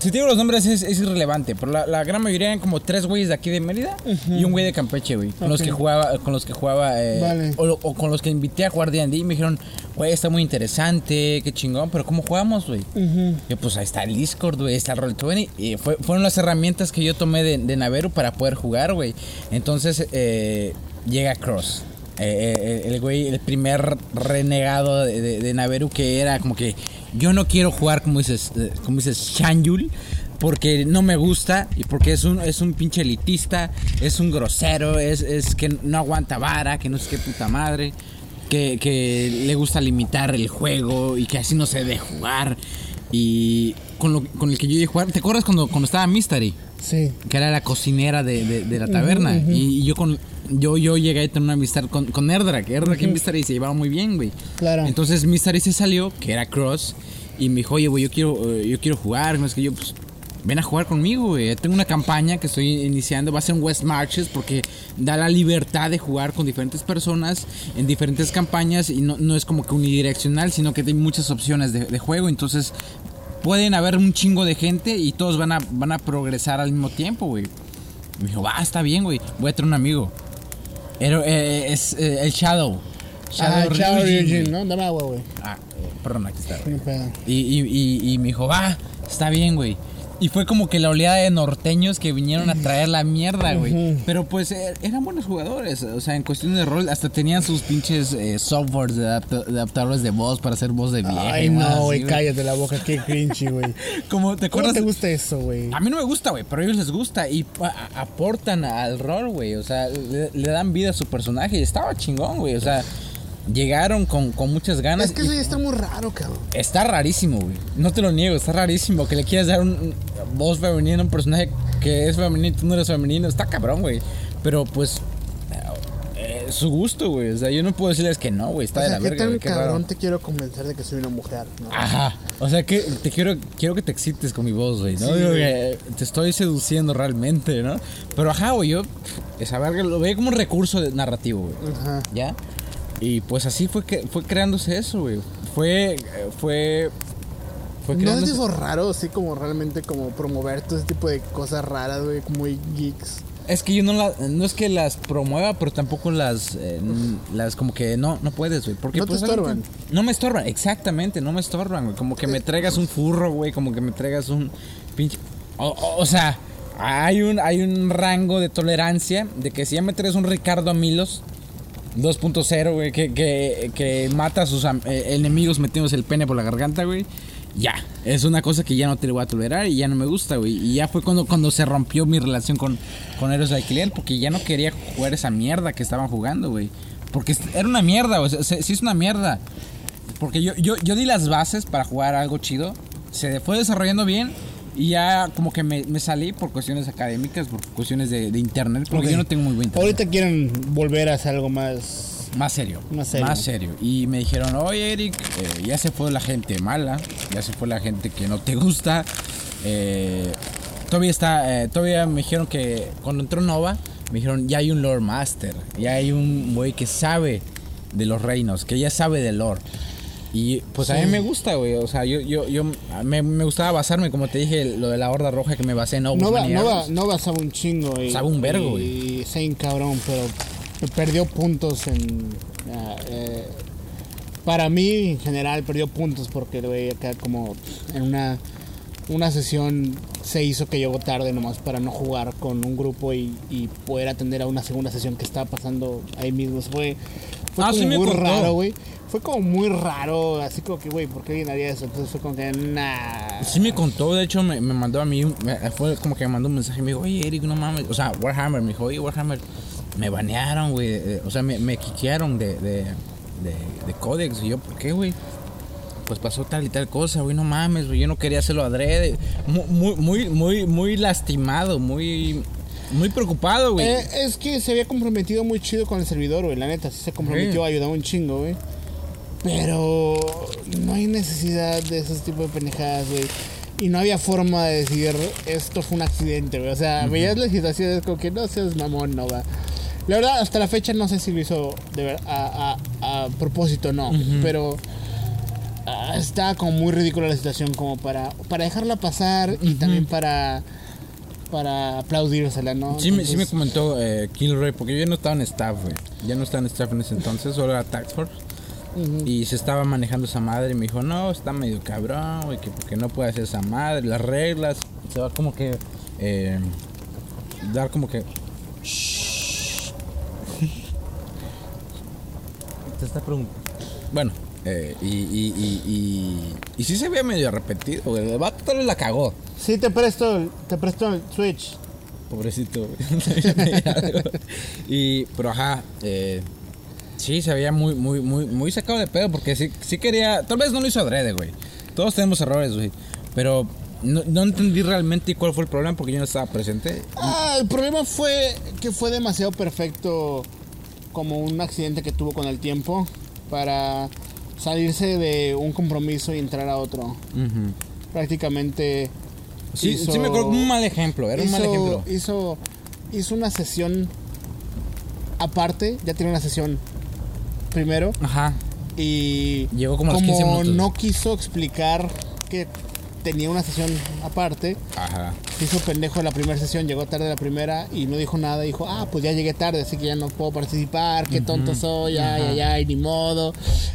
Si te digo los nombres es, es irrelevante, pero la, la gran mayoría eran como tres güeyes de aquí de Mérida y un güey de Campeche, güey. Con los que jugaba, con los que jugaba, eh, Vale. o, o con los que invité a jugar D&D y me dijeron, güey, está muy interesante, qué chingón, pero ¿cómo jugamos, güey? Ujú. Y pues ahí está el Discord, güey, está el Roll20. Y fue- fueron las herramientas que yo tomé de, de Naveru para poder jugar, güey. Entonces eh, llega Cross. Eh, eh, el güey, el primer renegado de, de, de Naveru que era como que yo no quiero jugar como dices, eh, como dices Shanjul. Porque no me gusta y porque es un, es un pinche elitista, es un grosero, es, es que no aguanta vara, que no sé qué puta madre que, que le gusta limitar el juego y que así no se debe jugar. Y con, lo, con el que yo iba a jugar, ¿te acuerdas cuando, cuando estaba Mystery? Sí. Que era la cocinera de, de- de la taberna. y, y yo con yo, yo llegué a tener una amistad con, con Erdrak. Erdrak y Mystery se llevaban muy bien, güey. Claro. Entonces Mystery se salió, que era Cross, y me dijo, oye, güey, yo quiero, eh, yo quiero jugar. No es que yo, pues, ven a jugar conmigo, güey. Tengo una campaña que estoy iniciando, va a ser en West Marches, porque da la libertad de jugar con diferentes personas en diferentes campañas y no, no es como que unidireccional, sino que hay muchas opciones de, de juego. Entonces, pueden haber un chingo de gente y todos van a, van a progresar al mismo tiempo, güey. Me dijo, va, está bien, güey. Voy a traer un amigo. Era, eh, es eh, el Shadow. Ah, Chao Ryujin, Ryujin, güey. ¿no? Dame agua, güey. Ah, eh, perdón, aquí está. Y, y, y, y me dijo, va, está bien, güey. Y fue como que la oleada de norteños que vinieron a traer la mierda, güey. Pero pues eh, eran buenos jugadores. O sea, en cuestión de rol, hasta tenían sus pinches eh, softwares de, adapta- de adaptadores de voz para hacer voz de vieja. Ay, no, güey, cállate la boca, qué cringy, güey. <laughs> Como, ¿te ¿Cómo acuerdas? te gusta eso, güey? A mí no me gusta, güey, pero a ellos les gusta y aportan al rol, güey. O sea, le, le dan vida a su personaje y estaba chingón, güey. O sea, llegaron con, con muchas ganas. Es que eso ya está muy raro, cabrón. Está rarísimo, güey. No te lo niego, está rarísimo. Que le quieras dar un, un- voz femenina a un personaje que es femenino y tú no eres femenino. Está cabrón, güey. Pero pues. eh, eh, su gusto, güey. O sea, yo no puedo decirles que no, güey. Está O de sea, la ¿qué verga, tan. Qué cabrón raro. te quiero convencer de que soy una mujer? ¿no? Ajá. O sea, que te quiero, quiero que te excites con mi voz, güey. ¿no? Sí, Digo güey. te estoy seduciendo realmente, ¿no? Pero ajá, güey. Yo. Esa verga lo veía como un recurso de- narrativo, güey. Ajá. ¿Ya? Y pues así fue que fue creándose eso, güey. Fue. eh, Fue. Fue ¿No es creándose. eso raro, así como realmente como promover todo ese tipo de cosas raras, güey, muy geeks? Es que yo no la, no es que las promueva, pero tampoco las, eh, las como que no, no puedes, güey. Porque No te pues, estorban. No me estorban, exactamente, no me estorban, güey. Como que me traigas un furro, güey, como que me traigas un pinche... O, o- o sea, hay un, hay un rango de tolerancia de que si ya me traes un Ricardo Milos 2.0, güey, que, que, que mata a sus eh, enemigos metiéndose el pene por la garganta, güey. Ya, es una cosa que ya no te voy a tolerar y ya no me gusta, güey. Y ya fue cuando, cuando se rompió mi relación con, con Héroes de Alquiler, porque ya no quería jugar esa mierda que estaban jugando, güey. Porque era una mierda, o sea, sí es una mierda. Porque yo, yo, yo di las bases para jugar algo chido. Se fue desarrollando bien. Y ya como que me, me salí por cuestiones académicas, por cuestiones de, de internet. Porque Ok. yo no tengo muy buen internet. Ahorita quieren volver a hacer algo más... Más serio. Más serio. Más serio. Y me dijeron, oye Eric, eh, ya se fue la gente mala, ya se fue la gente que no te gusta. eh, todavía está, eh, todavía me dijeron que cuando entró Nova, me dijeron, ya hay un Lord Master, ya hay un güey que sabe de los reinos, que ya sabe de lore. Y pues a mí me gusta, güey. O sea, yo, yo, yo me, me gustaba basarme, como te dije, lo de la Horda Roja que me basé en Obus Maniaros. Nova, Nova sabe un chingo. Y, Sabe un vergo, Y Zane cabrón, pero perdió puntos en... ah, eh, para mí, en general, perdió puntos porque, güey, acá como en una, una sesión se hizo que llegó tarde nomás para no jugar con un grupo y, y poder atender a una segunda sesión que estaba pasando ahí mismo. Fue, fue Ah, como sí me muy contó. raro, güey. Fue como muy raro, así como que, güey, ¿por qué alguien haría eso? Entonces fue como que, nah. Sí me contó, de hecho me, me mandó a mí, me- fue como que me mandó un mensaje, me dijo, oye Eric, no mames, o sea, Warhammer, me dijo, oye Warhammer, me banearon, güey, eh, o sea, me, me quiquearon de, de, de, de Codex, y yo, ¿por qué, güey? Pues pasó tal y tal cosa, güey, no mames, güey, yo no quería hacerlo adrede, muy, muy, muy, muy, muy lastimado, muy, muy preocupado, güey. Eh, es que se había comprometido muy chido con el servidor, güey. La neta, sí se comprometió a ayudar un chingo, güey. Pero no hay necesidad de esos tipos de pendejadas, güey. y no había forma de decir esto fue un accidente, güey. O sea, veías la situación es como que no seas mamón, no va. La verdad, hasta la fecha no sé si lo hizo de ver- a, a- a propósito no, pero ah, está como muy ridícula la situación como para, para dejarla pasar y también para, para aplaudírsela, ¿no? Sí, me, sí me Entonces, comentó eh, Kilroy, porque yo ya no estaba en staff, güey. Ya no estaba en staff en ese entonces, solo era Tax Force. Y se estaba manejando esa madre y me dijo, no, está medio cabrón, güey, que porque no puede hacer esa madre, las reglas. Se va como que... eh, dar como que... <laughs> Te está preguntando. Bueno, eh, y, y, y, y, sí se veía medio arrepentido, güey. El vato tal vez la cagó. Sí, te presto, el- te presto el Switch. Pobrecito. güey. <laughs> y, pero ajá, eh, sí, se veía muy, muy, muy, muy sacado de pedo porque sí, sí quería, tal vez no lo hizo adrede, güey. Todos tenemos errores, güey. Pero no, no entendí realmente cuál fue el problema porque yo no estaba presente. Ah, el problema fue que fue demasiado perfecto como un accidente que tuvo con el tiempo para salirse de un compromiso y entrar a otro. Ujú. Prácticamente Sí, hizo- sí me acuerdo, un mal ejemplo, era un mal hizo- ejemplo. Hizo, hizo una sesión aparte, ya tiene una sesión primero Ajá, y Llegó como a los 15 minutos. no quiso explicar que tenía una sesión aparte, ajá. Se hizo pendejo la primera sesión, llegó tarde la primera y no dijo nada. Dijo, ah, pues ya llegué tarde, así que ya no puedo participar, qué tonto soy, ay, ay, ay, ni modo.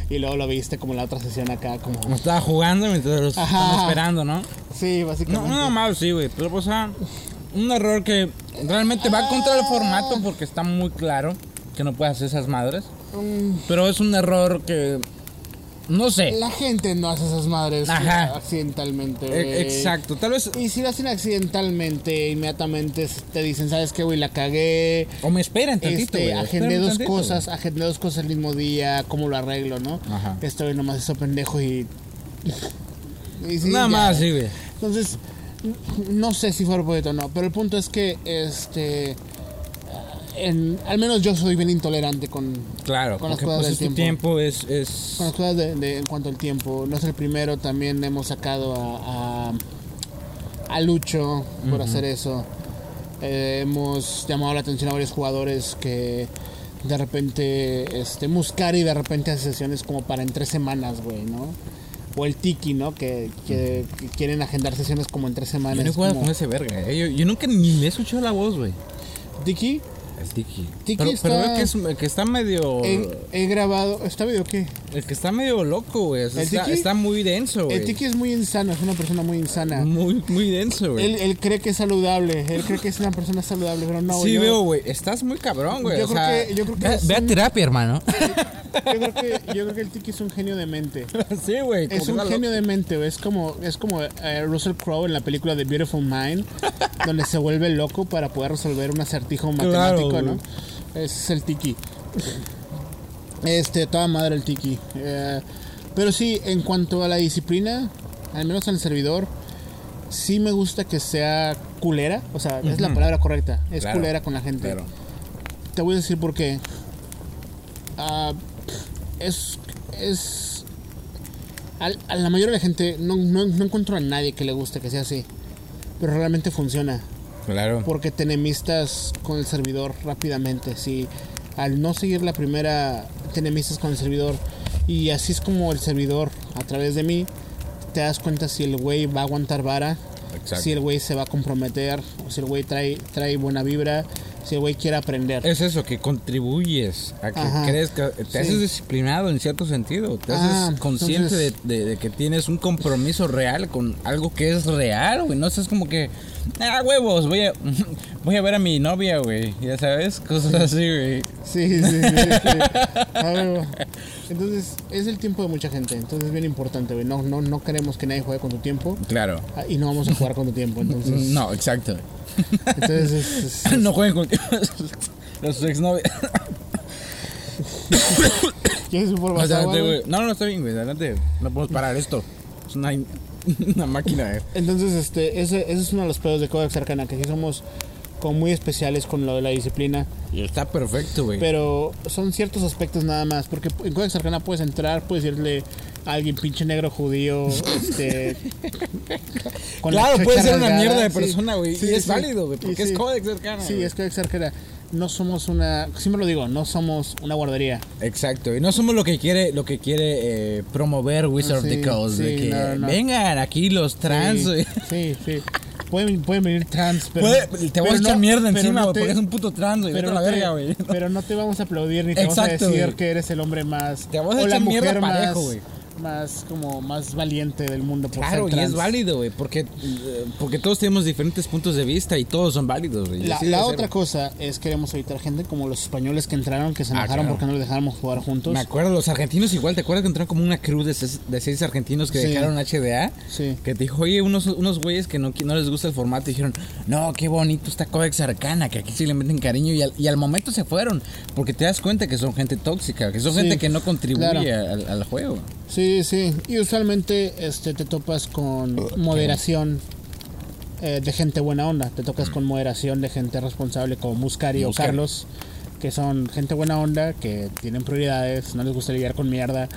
Y luego lo viste como en la otra sesión acá, como... Estaba jugando mientras los estaban esperando, ¿no? Sí, No, básicamente. no, mal, sí, güey. Pero, pues, ah, un error que realmente va contra el formato porque está muy claro que no puedes hacer esas madres. Mm, Pero es un error que. No sé. la gente no hace esas madres Ajá. accidentalmente. E-. Exacto. Tal vez. Y si lo hacen accidentalmente, inmediatamente te dicen, ¿sabes qué, güey? La cagué. O me esperan tantito, Este, agendé dos tantito, cosas, agendé dos cosas el mismo día, ¿cómo lo arreglo, no? Ajá. Güey nomás hizo pendejo y... y sí, güey. Nada ya. más, sí, güey. Entonces, no sé si fue propósito o no, pero el punto es que, este... En, al menos yo soy bien intolerante con, Claro. Con las cosas pues del tu tiempo, es. es... con las cosas de, de- en cuanto al tiempo. No es el primero, también hemos sacado a, a, a Lucho por hacer eso. Eh, hemos llamado la atención a varios jugadores que de repente, este, Muscari de repente hace sesiones como para en tres semanas, güey, ¿no? O el Tiki, ¿no? Que, que- que quieren agendar sesiones como en tres semanas. Yo no he jugado como- con ese verga, eh. Yo, yo nunca ni le he escuchado la voz, güey. Tiki, El Tiki. Tiki pero, pero está- veo que, es, el que está medio. he, he grabado. ¿Está video qué? El que está medio loco, güey. o sea, ¿El está, Tiki? está muy denso, güey. El Tiki es muy insano, es una persona muy insana. Muy, muy denso, güey. Él, él cree que es saludable, él cree que es una persona saludable, pero no, sí, yo, veo, güey. Estás muy cabrón, güey. Yo o creo sea, que- yo creo que ve, es ve a terapia, hermano. <laughs> yo creo que yo creo que el Tiki es un genio de mente. <laughs> sí, güey. Es un genio loco. de mente, güey. es como es como eh, Russell Crowe en la película de Beautiful Mind, donde se vuelve loco para poder resolver un acertijo <laughs> matemático, Claro, es el Tiki. Este, toda madre el Tiki. Eh, pero sí, en cuanto a la disciplina, al menos en el servidor, sí me gusta que sea culera, o sea, es la palabra correcta, es Claro, culera con la gente. Claro. Te voy a decir por qué. Ah, es. Es. al- a la mayoría de la gente no, no, no encuentro a nadie que le guste que sea así. Pero realmente funciona. Claro. Porque te enemistas con el servidor rápidamente. Si al no seguir la primera, te enemistas con el servidor. Y así es como el servidor, a través de mí, te das cuenta si el güey va a aguantar vara. Exacto. Si el güey se va a comprometer. O si el güey trae, trae buena vibra. Güey quiere aprender. Es eso, que contribuyes a que Ajá. crezca, te Sí. haces disciplinado en cierto sentido, te Ah, haces consciente entonces- de, de- de que tienes un compromiso real con algo que es real, güey, no es como que, ah, huevos, voy a, <laughs> voy a ver a mi novia, güey, ya sabes, cosas así, güey. Sí, sí, sí. sí. <laughs> A ver, entonces, es el tiempo de mucha gente. Entonces, es bien importante, güey. No, no, no queremos que nadie juegue con tu tiempo. Claro. ah, Y no vamos a jugar con tu tiempo. Entonces, <laughs> No, exacto. Entonces es- es- <laughs> no jueguen con los exnovios. ¿Quieres un polvo. No, no, está bien, güey, adelante. No podemos parar esto. Es una, <laughs> una máquina, eh. Entonces, este, ese, ese es uno de los pedos de Codex Arcana, que sí somos como muy especiales con lo de la disciplina. Y está perfecto, güey. Pero son ciertos aspectos nada más. Porque en Codex Arcana puedes entrar, puedes decirle alguien pinche negro judío, este... <laughs> con la Claro, puede ser una mierda de persona, güey. Sí, es sí. válido, güey, porque es sí. códex cercano. Sí, es que cercana. No somos una, siempre lo digo, no somos una guardería. Exacto, y no somos lo que quiere, lo que quiere eh, promover Wizard of the Coast, de sí, que no, no. vengan aquí los trans, Sí, güey. sí, sí. Pueden, pueden venir trans, pero. Puede- te voy a echar no- mierda encima, güey, porque es un puto trans, güey. Pero la no te- verga, güey. Pero no te vamos a aplaudir ni te Exacto, vamos a decir que eres el hombre más. Te vamos a o la echar mierda mujer parejo, más, güey. Más como más valiente del mundo por Claro, ser y es válido, güey, porque, porque todos tenemos diferentes puntos de vista y todos son válidos, güey. La, otra ser. cosa es queremos evitar gente como los españoles que entraron, que se Ah, enojaron claro. porque no los dejáramos jugar juntos. Me acuerdo, los argentinos igual, ¿te acuerdas que entraron como una cruz de seis, de seis argentinos que Sí. dejaron HDA? Sí. Que te dijo, oye, unos, unos güeyes que no, que no les gusta el formato dijeron, no, qué bonito está Codex Arcana, que aquí sí le meten cariño y al, y al momento se fueron, porque te das cuenta que son gente tóxica, que son Sí, gente que no contribuye claro. al, al juego. Sí, sí. Y usualmente este, te topas con moderación eh, de gente buena onda. Te tocas con moderación de gente responsable como Muscari o. Carlos, que son gente buena onda, que tienen prioridades, no les gusta lidiar con mierda.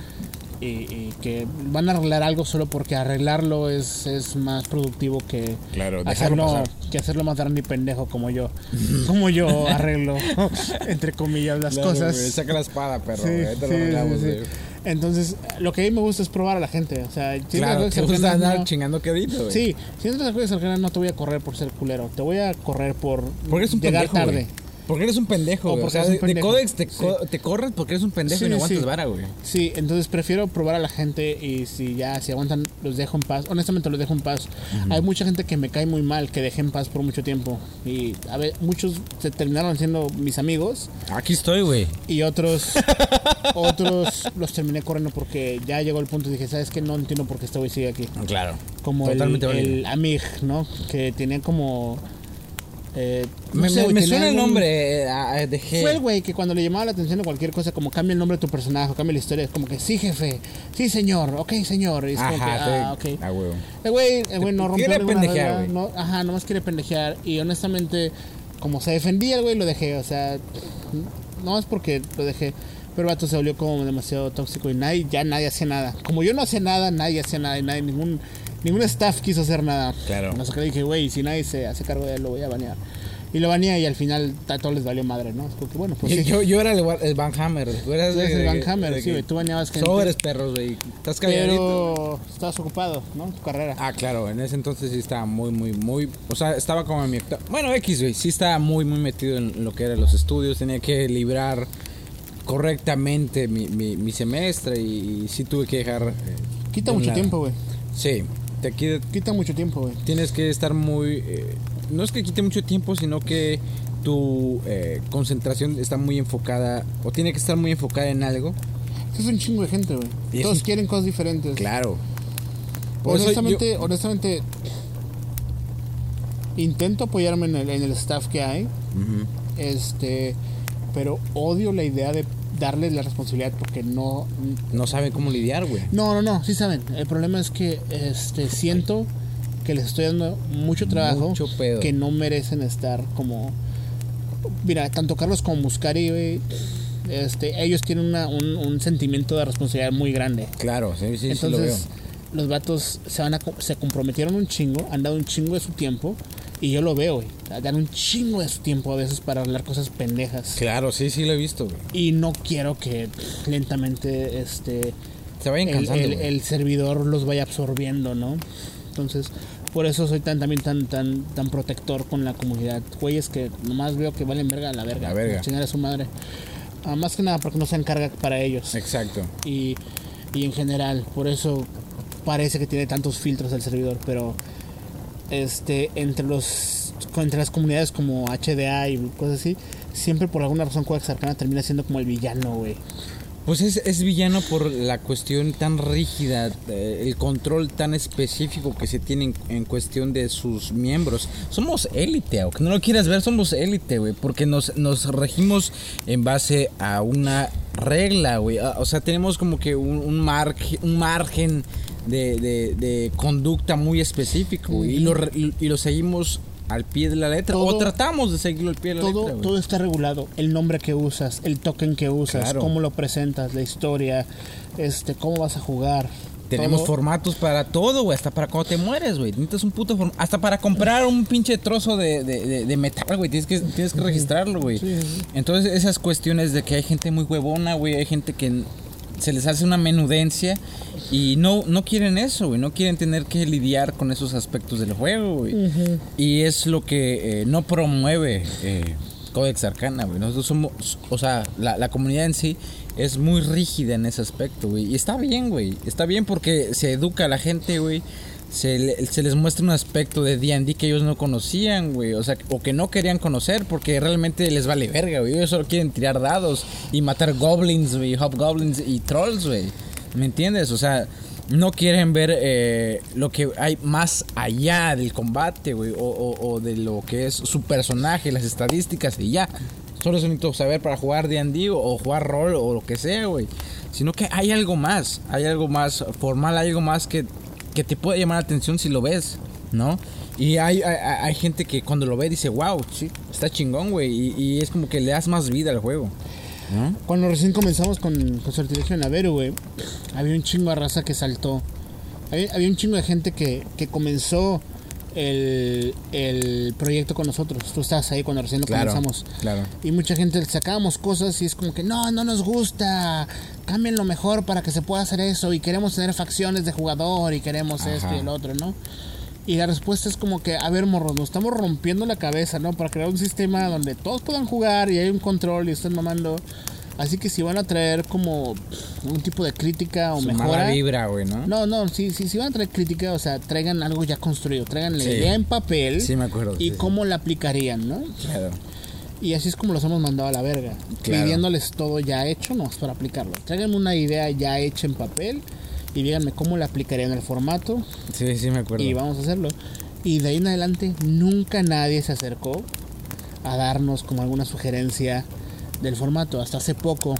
Y, y que van a arreglar algo solo porque arreglarlo es, es más productivo que Claro, hacerlo, pasar. que hacerlo más grande y pendejo como yo. <laughs> como yo arreglo, <laughs> entre comillas, las cosas. saca la espada, perro, Sí, güey, te lo sí, arreglamos, sí, sí. Entonces, lo que a mí me gusta es probar a la gente. O sea, si Claro, te gusta Arcana, andar no- chingando quedito, güey. Sí, si entras a Codex Arcana no te voy a correr por ser culero. Te voy a correr por Porque eres un llegar pendejo, tarde. Porque eres un pendejo, güey. O porque sea, un de, de pendejo. Codex te, Sí. co- te corres porque eres un pendejo y Sí, no aguantas sí. vara, güey. Sí, entonces prefiero probar a la gente y si ya, si aguantan, los dejo en paz. Honestamente los dejo en paz. Hay mucha gente que me cae muy mal, que dejé en paz por mucho tiempo. Y a ver, muchos se terminaron siendo mis amigos Aquí estoy, güey. y otros <laughs> otros los terminé corriendo porque ya llegó el punto y dije, ¿sabes qué? No entiendo por qué este güey sigue aquí. Claro. como Totalmente el, el Amig, ¿no? Que tenía como... eh, no Me, sé, me- suena el nombre eh, de G. Fue el güey que cuando le llamaba la atención a cualquier cosa, como cambia el nombre de tu personaje, cambia la historia, es como que sí, jefe, sí, señor, ok, señor. Como que, Ajá, ah, sí. ok. Ah, huevo. El güey, el güey no rompió Quiere pendejear, güey. no, ajá, nomás quiere pendejear. Y honestamente, como se defendía el güey, lo dejé, o sea, no es porque lo dejé. Pero el vato se volvió como demasiado tóxico y nadie, ya nadie hacía nada. Como yo no hacía nada, nadie hacía nada y nadie, ningún, ningún staff quiso hacer nada. Claro. No sé qué dije, güey, si nadie se hace cargo de él, lo voy a banear. Y lo baneé y al final a todos les valió madre, ¿no? Es como que, bueno, pues sí. Yo, yo era el, el Van Hammer. ¿te acuerdas Tú eres de- el Van Hammer, de sí, güey, tú baneabas gente. Sobres, perros, güey. Estás calladito. Pero estabas ocupado, ¿no? Tu carrera. Ah, claro, en ese entonces sí estaba muy, muy, muy. O sea, estaba como en mi. Bueno, X, güey. Sí estaba muy, muy metido en lo que eran los estudios. Tenía que librar correctamente mi, mi, mi semestre y, sí tuve que dejar. eh, Quita mucho tiempo, güey. Sí, te quita- Quita mucho tiempo, güey. tienes que estar muy... eh, no es que quite mucho tiempo, sino que tu eh, concentración está muy enfocada, o tiene que estar muy enfocada en algo. Es un chingo de gente, güey. Todos un- quieren cosas diferentes. Claro. Por Honestamente, honestamente, intento apoyarme en el, en el staff que hay, este, pero odio la idea de darles la responsabilidad porque no, No saben cómo lidiar, güey. no, no, no, sí saben. El problema es que, este, siento que les estoy dando mucho trabajo Mucho pedo. que no merecen estar como, mira, tanto Carlos como Muscari, güey, este, ellos tienen una- un, un sentimiento de responsabilidad muy grande. Claro, sí, sí, sí lo veo. Entonces, los vatos se van a se comprometieron un chingo, han dado un chingo de su tiempo y yo lo veo, güey. Dan un chingo de tiempo a veces para hablar cosas pendejas. Claro, sí, sí lo he visto, güey. Y no quiero que lentamente este Se vayan cansando. el- servidor los vaya absorbiendo, ¿no? Entonces, por eso soy tan también tan tan tan protector con la comunidad. Güeyes que nomás veo que valen verga a la verga. La verga. Chingar a su madre. Ah, más que nada porque no sean carga para ellos Exacto. y, y en general por eso parece que tiene tantos filtros el servidor pero este entre los entre las comunidades como HDA y cosas así siempre por alguna razón Codex Arcana termina siendo como el villano güey Pues es, es villano por la cuestión tan rígida, eh, el control tan específico que se tiene en, cuestión de sus miembros. Somos élite, aunque no lo quieras ver, somos élite, güey, porque nos, nos regimos en base a una regla, güey. Ah, O sea, tenemos como que un, un, marge- un margen de, de- de conducta muy específico y, lo, y lo seguimos al pie de la letra o tratamos de seguirlo al pie de la Todo, letra. güey. todo está regulado. El nombre que usas, el token que usas, Claro. cómo lo presentas, la historia, este, cómo vas a jugar. Tenemos todo. formatos para todo, güey. Hasta para cuando te mueres, güey. Necesitas un puto formato. Hasta para comprar un pinche trozo de, de- de- de metal, güey. Tienes que, tienes que registrarlo, güey. Sí, sí. Entonces, esas cuestiones de que hay gente muy huevona, güey. Hay gente que se les hace una menudencia y no, no quieren eso, güey. No quieren tener que lidiar con esos aspectos del juego, güey. Y es lo que eh, no promueve eh, Codex Arcana, güey. Nosotros somos, o sea, la, la comunidad en sí es muy rígida en ese aspecto, güey. Y está bien, güey. Está bien porque se educa a la gente, güey. Se, le- se les muestra un aspecto de D&D que ellos no conocían, güey. O sea, o que no querían conocer porque realmente les vale verga, güey. Ellos solo quieren tirar dados y matar goblins, güey. Hobgoblins y trolls, güey. ¿Me entiendes? O sea, no quieren ver eh, lo que hay más allá del combate, güey, o, o- o de lo que es su personaje, las estadísticas y ya. Solo eso necesito saber para jugar D&D o, o jugar rol o lo que sea, güey. Sino que hay algo más, hay algo más formal, hay algo más que, que te puede llamar la atención si lo ves, ¿no? Y hay, hay, gente que cuando lo ve dice, wow, sí, está chingón, güey. Y, es como que le das más vida al juego, ¿no? Cuando recién comenzamos con, con Sortilegio en Averu, güey, había un chingo de raza que saltó. Había, había un chingo de gente que, que comenzó el, el proyecto con nosotros. Tú estabas ahí cuando recién lo Claro, comenzamos. claro. Y mucha gente sacábamos cosas y es como que no, no nos gusta. Cambien lo mejor para que se pueda hacer eso. Y queremos tener facciones de jugador y queremos esto y el otro, ¿no? Y la respuesta es como que, a ver, morros, nos estamos rompiendo la cabeza, ¿no? Para crear un sistema donde todos puedan jugar y hay un control y estén mamando. Así que si van a traer como un tipo de crítica o Su mejora. mala vibra, güey, ¿no? No, no, si, si, si van a traer crítica, o sea, traigan algo ya construido, traigan la Sí. idea en papel Sí, me acuerdo. y sí, cómo la aplicarían, ¿no? Claro. Y así es como los hemos mandado a la verga. Claro. Pidiéndoles todo ya hecho, no, es para aplicarlo. Tráiganme una idea ya hecha en papel y díganme cómo la aplicaría en el formato Sí, sí, me acuerdo. y vamos a hacerlo. Y de ahí en adelante nunca nadie se acercó a darnos como alguna sugerencia del formato. Hasta hace poco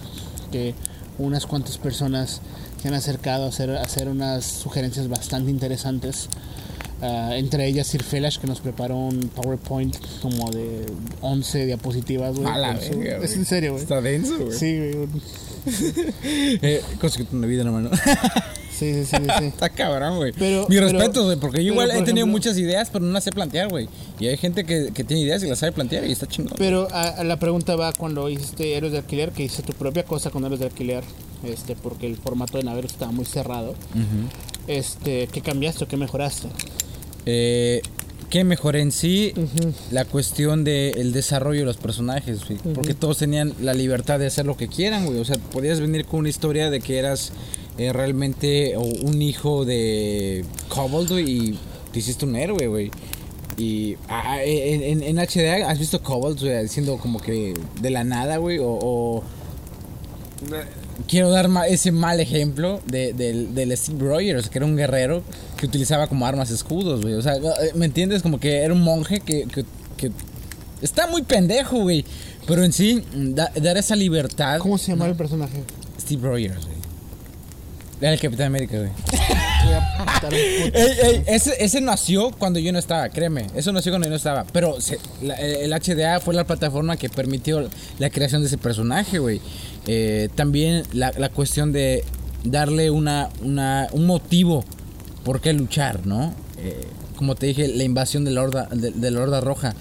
que unas cuantas personas se han acercado a hacer, a hacer unas sugerencias bastante interesantes. Ah, entre ellas Sir Felash que nos preparó un PowerPoint como de 11 diapositivas, güey. Es en serio, güey. Está denso, güey. Sí, güey. <laughs> Eh, cosa que una vida, hermano. <laughs> Sí, sí, sí. <laughs> Está cabrón, güey. Mi respeto, güey, porque yo pero, igual he tenido ejemplo- muchas ideas, pero no las sé plantear, güey. Y hay gente que, que tiene ideas y las sabe plantear y está chingón. Pero a, a la pregunta va cuando hiciste Héroes de Alquiler, que hice tu propia cosa con Héroes de Alquiler, este, porque el formato de Naveros estaba muy cerrado. Este, ¿qué cambiaste o qué mejoraste? Eh, ¿Qué mejoré en sí? La cuestión del desarrollo de los personajes, güey. Porque todos tenían la libertad de hacer lo que quieran, güey. O sea, podías venir con una historia de que eras eh, realmente un hijo de Kobold, güey, y te hiciste un héroe, güey. Y ah, en, en- en HDA, ¿has visto Kobolds, güey, siendo como que de la nada, güey? O, o- Quiero dar ese mal ejemplo de, del, del Steve Rogers, que era un guerrero que utilizaba como armas escudos, güey. O sea, ¿me entiendes? Como que era un monje que, que, que está muy pendejo, güey. Pero en sí, da- dar esa libertad. ¿Cómo se llamaba el personaje? Steve Rogers, güey. Era el Capitán América, güey. <laughs> Ey, ey, ese, ese nació cuando yo no estaba, créeme. Eso nació cuando yo no estaba. Pero se- la- el HDA fue la plataforma que permitió la creación de ese personaje, güey. Eh, también la, la cuestión de darle una, una, un motivo por qué luchar, ¿no? Eh, como te dije, la invasión de la Horda, de, de la horda Roja.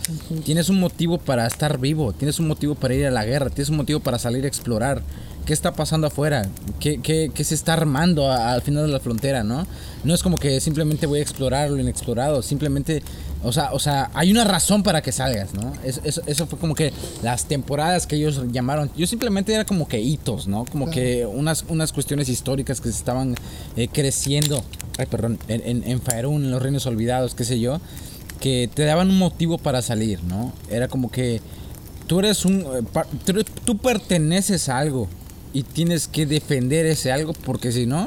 Tienes un motivo para estar vivo, tienes un motivo para ir a la guerra, tienes un motivo para salir a explorar. ¿Qué está pasando afuera? ¿Qué, qué, qué se está armando al final de la frontera, no? No es como que simplemente voy a explorar lo inexplorado, simplemente, o sea, o sea hay una razón para que salgas, ¿no? Es- Eso, eso fue como que las temporadas que ellos llamaron, yo simplemente era como que hitos, ¿no? Como que unas, unas cuestiones históricas que se estaban eh, creciendo, ay, perdón, en, en, en Faerun, en los reinos olvidados, qué sé yo, que te daban un motivo para salir, ¿no? Era como que tú eres un eh, tú perteneces a algo y tienes que defender ese algo porque si no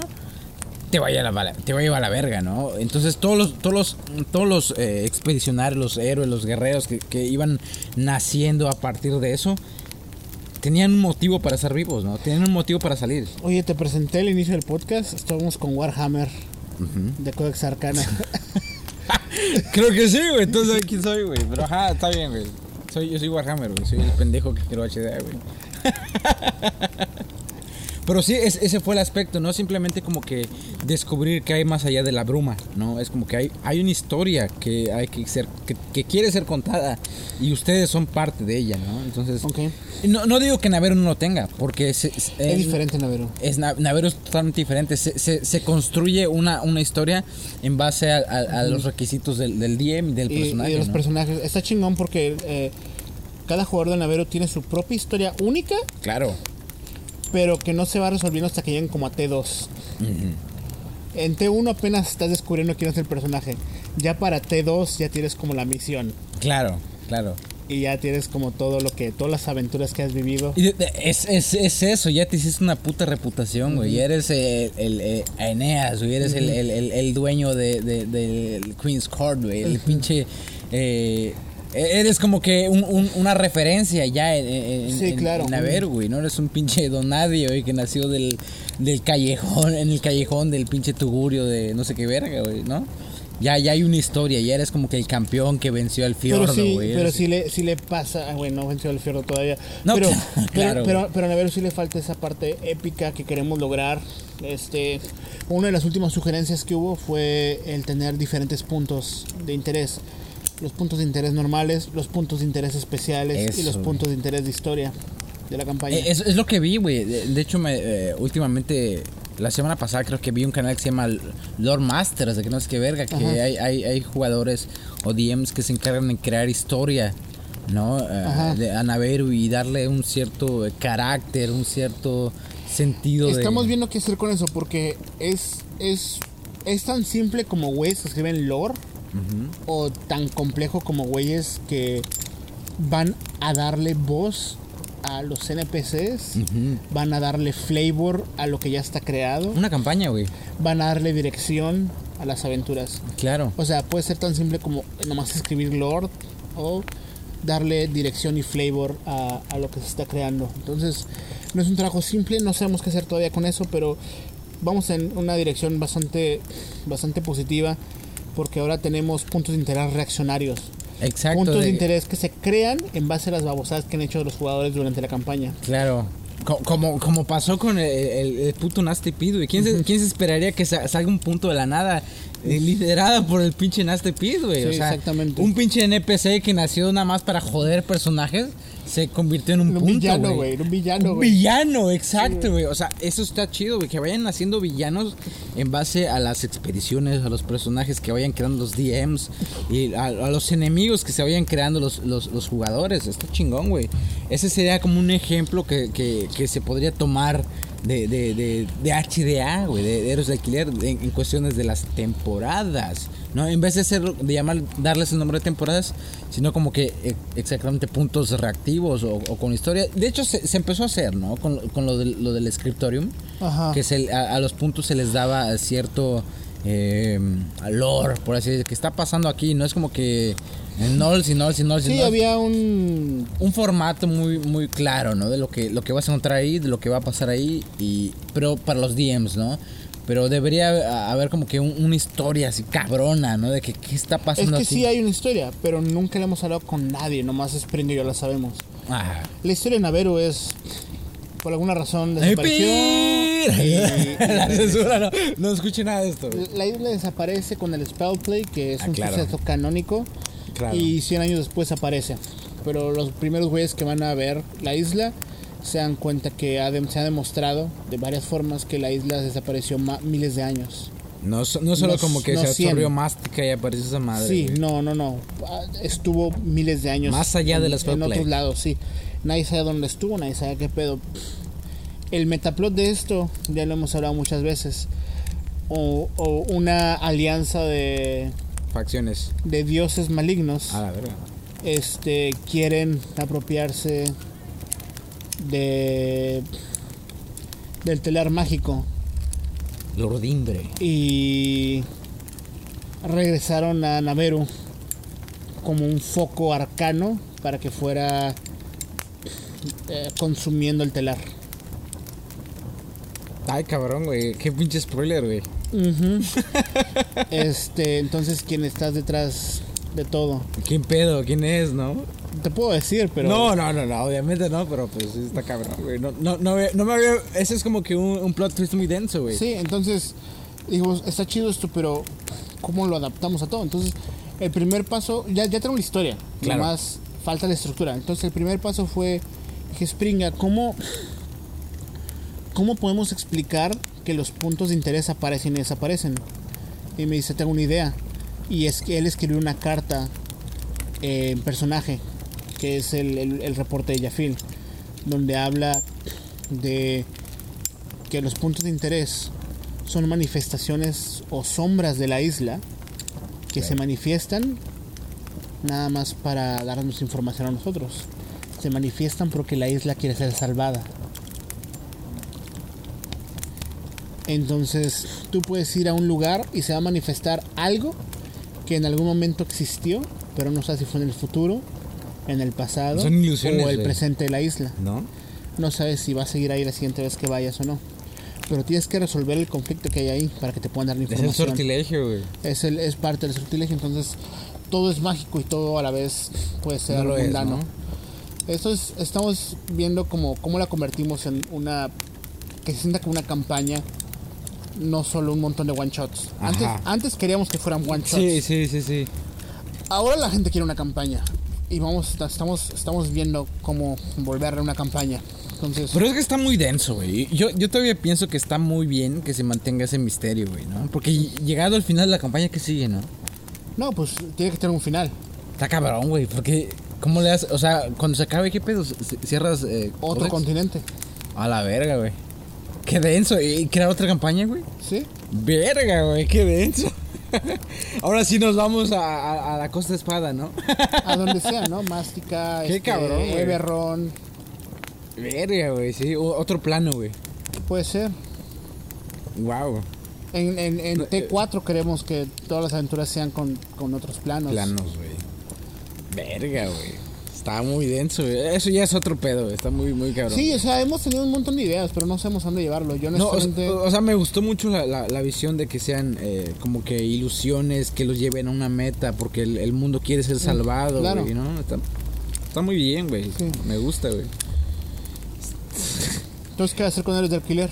te vaya a la bala- te va a llevar a la verga, ¿no? Entonces todos los todos los todos los eh, expedicionarios, los héroes, los guerreros que, que iban naciendo a partir de eso tenían un motivo para ser vivos, ¿no? Tenían un motivo para salir. Oye, te presenté al inicio del podcast. Estábamos con Warhammer de Codex Arcana. <laughs> Creo que sí, güey. Entonces, quién soy, güey. Pero ajá, está bien, güey. Soy, yo soy Warhammer, güey. Soy el pendejo que quiero HDA, güey. <laughs> Pero sí, es- ese fue el aspecto, ¿no? Simplemente como que descubrir que hay más allá de la bruma, ¿no? Es como que hay, hay una historia que hay que ser, que, que quiere ser contada y ustedes son parte de ella, ¿no? Entonces, Ok. no, no digo que Navero no lo tenga, porque es, es, Es diferente, Navero. es Na- Navero es totalmente diferente. Se, se, se construye una, una historia en base a, a- a los requisitos del, del DM del Y, y personaje. de los ¿no? personajes. Está chingón porque eh, cada jugador de Navero tiene su propia historia única, Claro. pero que no se va resolviendo hasta que lleguen como a T2. En T1 apenas estás descubriendo quién es el personaje. Ya para T2 ya tienes como la misión. Claro, claro. Y ya tienes como todo lo que, todas las aventuras que has vivido. Y es, es, es eso, ya te hiciste una puta reputación, güey. Ya eres el, el, eh, Aeneas, güey. Eres el, el, el, el dueño de, de- del Queen's Court, güey. El pinche. eh, eres como que un- un- una referencia ya en, en, Sí, en- claro. en Naver, güey. No eres un pinche don nadie, güey, que nació del, del callejón, en el callejón del pinche tugurio de no sé qué verga, güey, ¿no? Ya, ya hay una historia, ya eres como que el campeón que venció al Pero fiordo, sí, güey. pero sí le, sí le pasa, ah, bueno, no venció el fierro todavía. No, pero, <laughs> claro, pero, pero, güey. pero a Navero sí le falta esa parte épica que queremos lograr. Este, una de las últimas sugerencias que hubo fue el tener diferentes puntos de interés. Los puntos de interés normales, los puntos de interés especiales y los güey. puntos de interés de historia de la campaña. Eh, Es, es lo que vi, güey. De, de hecho, me, eh, últimamente, la semana pasada creo que vi un canal que se llama Lord Masters, de que no sé qué verga, que hay, hay, hay jugadores o DMs que se encargan de crear historia, ¿no? Ajá. de Anaveru y darle un cierto carácter, un cierto sentido de... Estamos viendo qué hacer con eso porque es, es, es tan simple como güeyes que escriben lore o tan complejo como güeyes que van a darle voz a los NPCs, van a darle flavor a lo que ya está creado, Una campaña, güey. van a darle dirección a las aventuras. Claro. O sea, puede ser tan simple como nomás escribir lore o darle dirección y flavor a, a lo que se está creando. Entonces, no es un trabajo simple, no sabemos qué hacer todavía con eso, pero vamos en una dirección bastante, bastante positiva porque ahora tenemos puntos de interés reaccionarios. Exacto. puntos de, de- interés que se crean en base a las babosadas que han hecho los jugadores durante la campaña. Claro. Co- Como, como pasó con el, el- el puto Nasty. ¿Quién, se, quién se esperaría que sa- salga un punto de la nada eh, liderada por el pinche Nasty Pid, güey? Sí, o sea, exactamente. Un pinche NPC que nació nada más para joder personajes se convirtió en un, Un punto, villano, güey. Un villano, güey. villano, exacto, güey. O sea, eso está chido, güey. Que vayan haciendo villanos en base a las expediciones, a los personajes que vayan creando los DMs y a, a los enemigos que se vayan creando los, los, los jugadores. Está chingón, güey. Ese sería como un ejemplo que, que, que se podría tomar de, de, de, de HDA, güey, de, Héroes de Alquiler en, en cuestiones de las temporadas. ¿no? En vez de ser, de llamar, darles el nombre de temporadas, sino como que eh, exactamente puntos reactivos o, o con historia. De hecho, se, se empezó a hacer, ¿no? Con, con lo, del, lo del scriptorium, Ajá. que se, a, a los puntos se les daba cierto eh, lore, por así decirlo, que está pasando aquí. No es como que si no, si no, si Sí, no. había un Un formato muy, muy claro, ¿no? De lo que, lo que vas a encontrar ahí, de lo que va a pasar ahí, y, pero para los DMs, ¿no? Pero debería haber como que un- una historia así cabrona, ¿no? De que qué está Es pasando que aquí. sí hay una historia, pero nunca le hemos hablado con nadie, nomás Sprint y yo la sabemos. Ah. La historia de Naveru es, por alguna razón, ¡Ay, desapareció. y- <laughs> y La censura, no, no escuché nada de esto. la isla desaparece con el Spellplay, que es Ah, un claro. suceso canónico, Claro. y 100 años después aparece. Pero los primeros güeyes que van a ver la isla se dan cuenta que ha de- se ha demostrado de varias formas que la isla desapareció miles de años. No, no solo No- como que no se absorbió mástica y apareció esa madre. Sí, güey. no, no, no. Ah, Estuvo miles de años. Más allá en, del En otros lados, sí. Nadie sabe dónde estuvo, nadie sabe qué pedo. El metaplot de esto, ya lo hemos hablado muchas veces. O, o una alianza de, Facciones. de dioses malignos. A la verga. Este quieren apropiarse de del telar mágico Lordimbre. y regresaron a Naveru como un foco arcano para que fuera eh, consumiendo el telar. Ay, cabrón, güey. Qué pinche spoiler, güey. <laughs> Este, entonces, ¿quién estás detrás de todo? ¿Quién pedo? ¿Quién es, no? Te puedo decir, pero. No, no, no, no, obviamente no, pero pues está cabrón, güey. No, no, no, me- no me había... Ese es como que un, un plot twist muy denso, güey. Sí, entonces, digo, está chido esto, pero ¿cómo lo adaptamos a todo? Entonces, el primer paso, ya, ya tengo la historia, Claro. más falta la estructura. Entonces, el primer paso fue que Springa, ¿cómo, ¿cómo podemos explicar que los puntos de interés aparecen y desaparecen? Y me dice, tengo una idea. Y es que él escribió una carta eh, en personaje, que es el, el- el reporte de Yafil, donde habla de que los puntos de interés son manifestaciones o sombras de la isla que se manifiestan nada más para darnos información a nosotros. Se manifiestan porque la isla quiere ser salvada. Entonces tú puedes ir a un lugar y se va a manifestar algo que en algún momento existió, pero no sabes si fue en el futuro, en el pasado Son ilusiones, o el güey. presente de la isla ¿No? no sabes si vas a seguir ahí la siguiente vez que vayas o no. Pero tienes que resolver el conflicto que hay ahí para que te puedan dar la Es el información. sortilegio, güey. Es, el, es parte del sortilegio, entonces todo es mágico y todo a la vez puede ser No lo es, mundano. ¿no? Esto es, estamos viendo como cómo la convertimos en una que se sienta como una campaña, no solo un montón de one shots. Antes, antes queríamos que fueran one shots. Sí, sí, sí, sí. Ahora la gente quiere una campaña y vamos estamos estamos viendo cómo volverla una campaña. Entonces, Pero es que está muy denso, güey. Yo, yo todavía pienso que está muy bien que se mantenga ese misterio, güey, ¿no? Porque llegado al final de la campaña, ¿qué sigue, no? no, pues tiene que tener un final. Está cabrón, güey, porque... ¿Cómo le haces? O sea, cuando se acabe, ¿qué pedo? ¿Cierras eh, Otro Codex? continente. A la verga, güey. Qué denso. ¿Y crear otra campaña, güey? ¿Sí? Verga, güey, qué denso. <laughs> Ahora sí nos vamos a, a- a la Costa Espada, ¿no? <laughs> A donde sea, ¿no? Mástica, Qué este, cabrón, güey. Eberron. Verga, güey, sí. O- otro plano, güey. Puede ser. Wow. En, en, en No, eh. T4 queremos que todas las aventuras sean con, con otros planos. Planos, güey. Verga, güey. Está muy denso. Eso ya es otro pedo. Está muy, muy cabrón. Sí, o sea, hemos tenido un montón de ideas, pero no sabemos a dónde llevarlo. Yo No, o, sea, me gustó mucho la, la- la visión de que sean eh, como que ilusiones que los lleven a una meta porque el, el mundo quiere ser salvado, claro. güey, ¿no? Está, está muy bien, güey. Sí. Me gusta, güey. Entonces, ¿qué hacer con héroes de alquiler?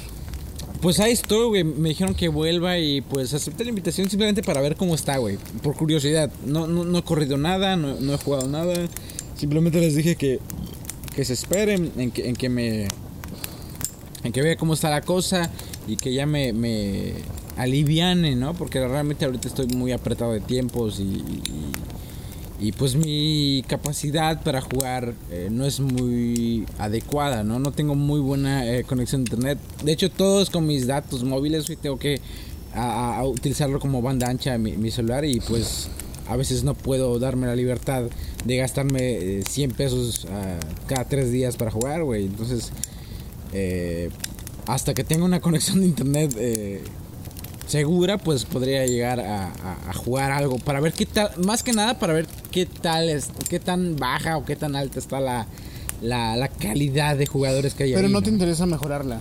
Pues ahí estoy, güey. Me dijeron que vuelva y pues acepté la invitación simplemente para ver cómo está, güey. Por curiosidad. No, no, no he corrido nada, no, no he jugado nada. Simplemente les dije que, que se esperen, en que, en que me... En que vea cómo está la cosa y que ya me, me aliviane, ¿no? Porque realmente ahorita estoy muy apretado de tiempos y, y- pues mi capacidad para jugar eh, no es muy adecuada, ¿no? No tengo muy buena eh, conexión a internet. De hecho, todos con mis datos móviles, güey, tengo que utilizarlo como banda ancha mi, mi celular y pues a veces no puedo darme la libertad de gastarme eh, 100 pesos ah, cada tres días para jugar, güey. Entonces, eh, hasta que tenga una <laughs> conexión de internet eh, segura, pues podría llegar a, a- a jugar algo para ver qué tal, más que nada para ver qué tal es, qué tan baja o qué tan alta está la, la, la calidad de jugadores que hay Pero ahí, no te interesa mejorarla.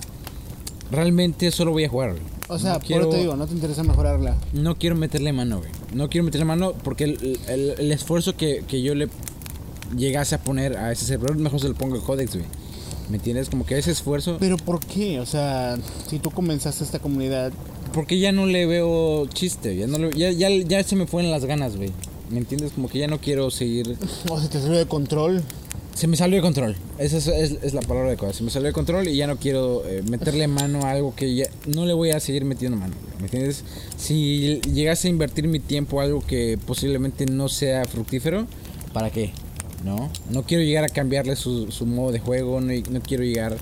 Realmente solo voy a jugar. O sea, no por quiero, eso te digo, no te interesa mejorarla. no quiero meterle mano, güey. No quiero meterle mano porque el, el- el esfuerzo que, que yo le llegase a poner a ese servidor, mejor se lo pongo a Codex, güey. ¿Me entiendes? Como que ese esfuerzo... Pero ¿por qué? O sea, si tú comenzaste esta comunidad, Porque ya no le veo chiste, ya, no le- ya, ya, ya se me fueron las ganas, güey. ¿Me entiendes? Como que ya no quiero seguir... <laughs> o se te salió de control, Se me salió de control. Esa es, la palabra adecuada. Se me salió de control y ya no quiero eh, meterle mano a algo que ya no le voy a seguir metiendo mano. ¿Me entiendes? Si llegase a invertir mi tiempo a algo que posiblemente no sea fructífero, ¿para qué? ¿No? No quiero llegar a cambiarle su, modo de juego, no, no quiero llegar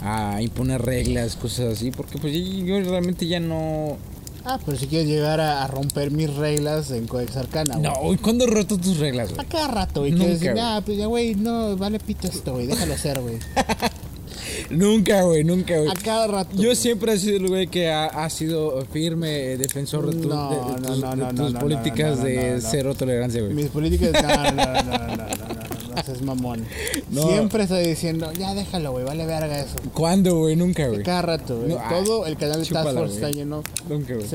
a imponer reglas, cosas así, porque pues yo realmente ya no... Ah, pero si quieres llegar a, a romper mis reglas en Codex Arcana, güey. No, güey, ¿cuándo he roto tus reglas, güey? A cada rato, güey. Quieres decir, ah, pues ya, güey, no, vale pito esto, güey. Déjalo ser, güey. <laughs> Nunca, güey, nunca, güey. A cada rato. Yo güey. siempre he sido el güey que ha, ha sido firme eh, defensor de, tu- No, de- de no, tus, no, de no, tus no, no, políticas de cero tolerancia, güey. Mis políticas. No, no, no, no, no, no, seas mamón. No. Siempre estoy diciendo, ya déjalo, güey, vale verga eso. ¿Cuándo, güey? Nunca, güey. Cada rato, güey. No, ah, Todo el canal de Task Force está lleno. Nunca, güey.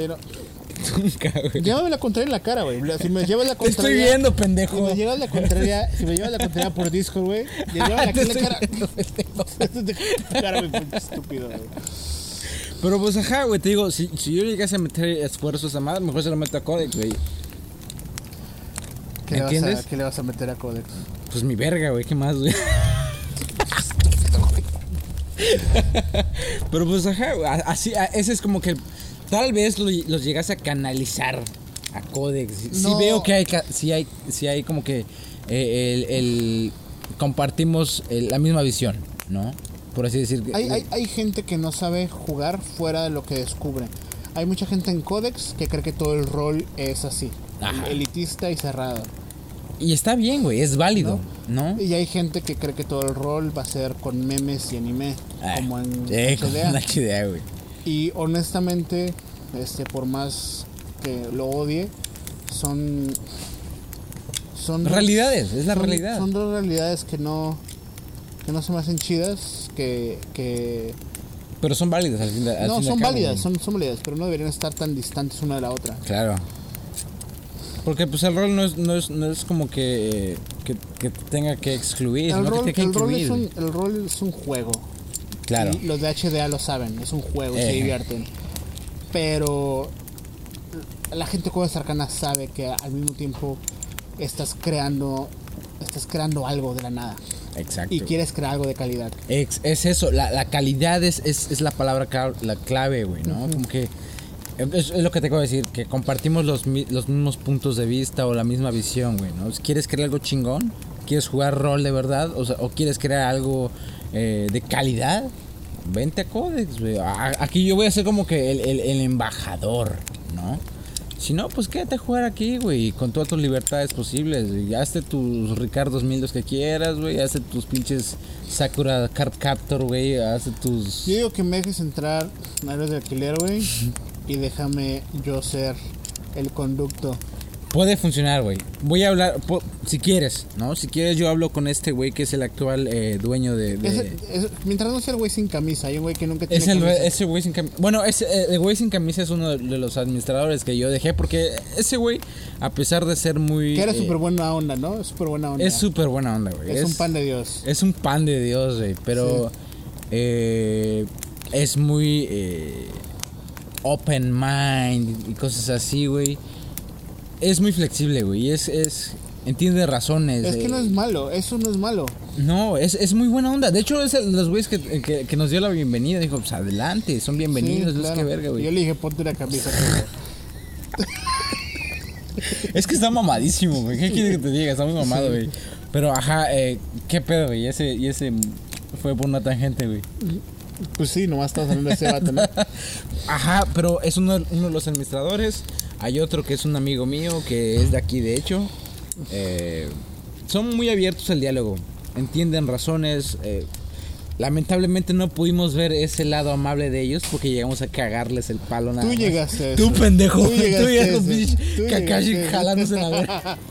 Nunca, güey. Llévame la contraria en la cara, güey. Si me llevas la <laughs> Te estoy contraria. viendo, Si pendejo. me llevas la contraria, si me llevas la contraria por Discord, güey. Llévame en la estoy cara. <laughs> cara, güey, estúpido, güey. Pero pues ajá, güey, te digo, si, si yo llegase a meter esfuerzos a más, mejor se lo meto a Codex, güey. ¿Qué le, vas ¿Entiendes? a, ¿Qué le vas a meter a Codex? Pues mi verga, güey, ¿qué más, güey? <laughs> Pero pues ajá, así, ese es como que tal vez lo- los llegase a canalizar a Codex. Sí No. veo que hay, sí hay, sí hay como que eh, el, el- compartimos el- la misma visión, ¿no? Por así decir. Hay, hay, hay gente que no sabe jugar fuera de lo que descubre. Hay mucha gente en Codex que cree que todo el rol es así. Ajá. Elitista y cerrado. Y está bien, güey, es válido, ¿no? Y hay gente que cree que todo el rol va a ser con memes y anime. Ah, como en eh, HDA. güey. Y honestamente, este, por más que lo odie, son. Son dos- Realidades, es la son- realidad. Son dos realidades que no. que no se me hacen chidas. Que. que Pero son válidas al fin de al no, fin son válidas, son, son válidas, pero no deberían estar tan distantes una de la otra. Claro. Porque pues el rol no es, no es, no es como que, que, que tenga que excluir, El sino rol, que el, rol es un, el rol es un juego. Claro. Y los de HDA lo saben, es un juego, se Eh. divierten. Pero la gente con arcana sabe que al mismo tiempo estás creando estás creando algo de la nada Exacto. y quieres crear algo de calidad. Ex- es eso, la, la calidad es, es, es la palabra la clave, güey, ¿no? Como que es, es lo que te acabo de decir, que compartimos los, los mismos puntos de vista o la misma visión, güey, ¿no? ¿Quieres crear algo chingón? ¿Quieres jugar rol de verdad? O, sea, ¿o quieres crear algo eh, de calidad? Vente a Codex, güey. Aquí yo voy a ser como que el, el- el embajador, ¿no? Si no, pues quédate a jugar aquí, güey, con todas tus libertades posibles. Hazte tus Ricardo Mildos que quieras, güey. Hazte tus pinches Sakura Card Captor, güey. Hazte tus. Yo digo que me dejes entrar a de alquiler, güey, <laughs> y déjame yo ser el conducto. Puede funcionar, güey. Voy a hablar, po- si quieres, ¿no? Si quieres, yo hablo con este güey que es el actual eh, dueño de. de- Ese- ese- mientras no sea el güey sin camisa, hay un güey que nunca tiene Es el, camisa. ese güey sin camisa. Bueno, ese, eh, el güey sin camisa es uno de los administradores que yo dejé porque ese güey, a pesar de ser muy. que era eh, súper buena onda, ¿no? Súper buena onda. Es súper buena onda, güey. Es un pan de Dios. Es un pan de Dios, güey. Pero eh, es muy open mind y cosas así, güey. Es muy flexible, güey. Es, es, entiende razones. Es que eh, no es malo, eso no es malo. no, es, es muy buena onda. De hecho, es el- los güeyes que, que, que nos dio la bienvenida. Dijo, pues adelante, son bienvenidos. Sí, claro. que verga, Yo güey. le dije, ponte una camisa. <laughs> Es que está mamadísimo, güey. ¿Qué quieres que te diga? Está muy mamado, güey. Pero, ajá, eh, qué pedo, güey. Y ese, y ese fue por una tangente, güey. Pues sí, nomás estamos hablando de ese vato, ¿no? <laughs> Ajá, pero es uno, uno de los administradores. Hay otro que es un amigo mío que es de aquí, de hecho. Eh, son muy abiertos al diálogo. Entienden razones. eh, lamentablemente no pudimos ver ese lado amable de ellos porque llegamos a cagarles el palo nada Tú más. llegaste a Tú eso. pendejo. Tú Tú llegaste a con Tú Kakashi jalándose la verga. <laughs>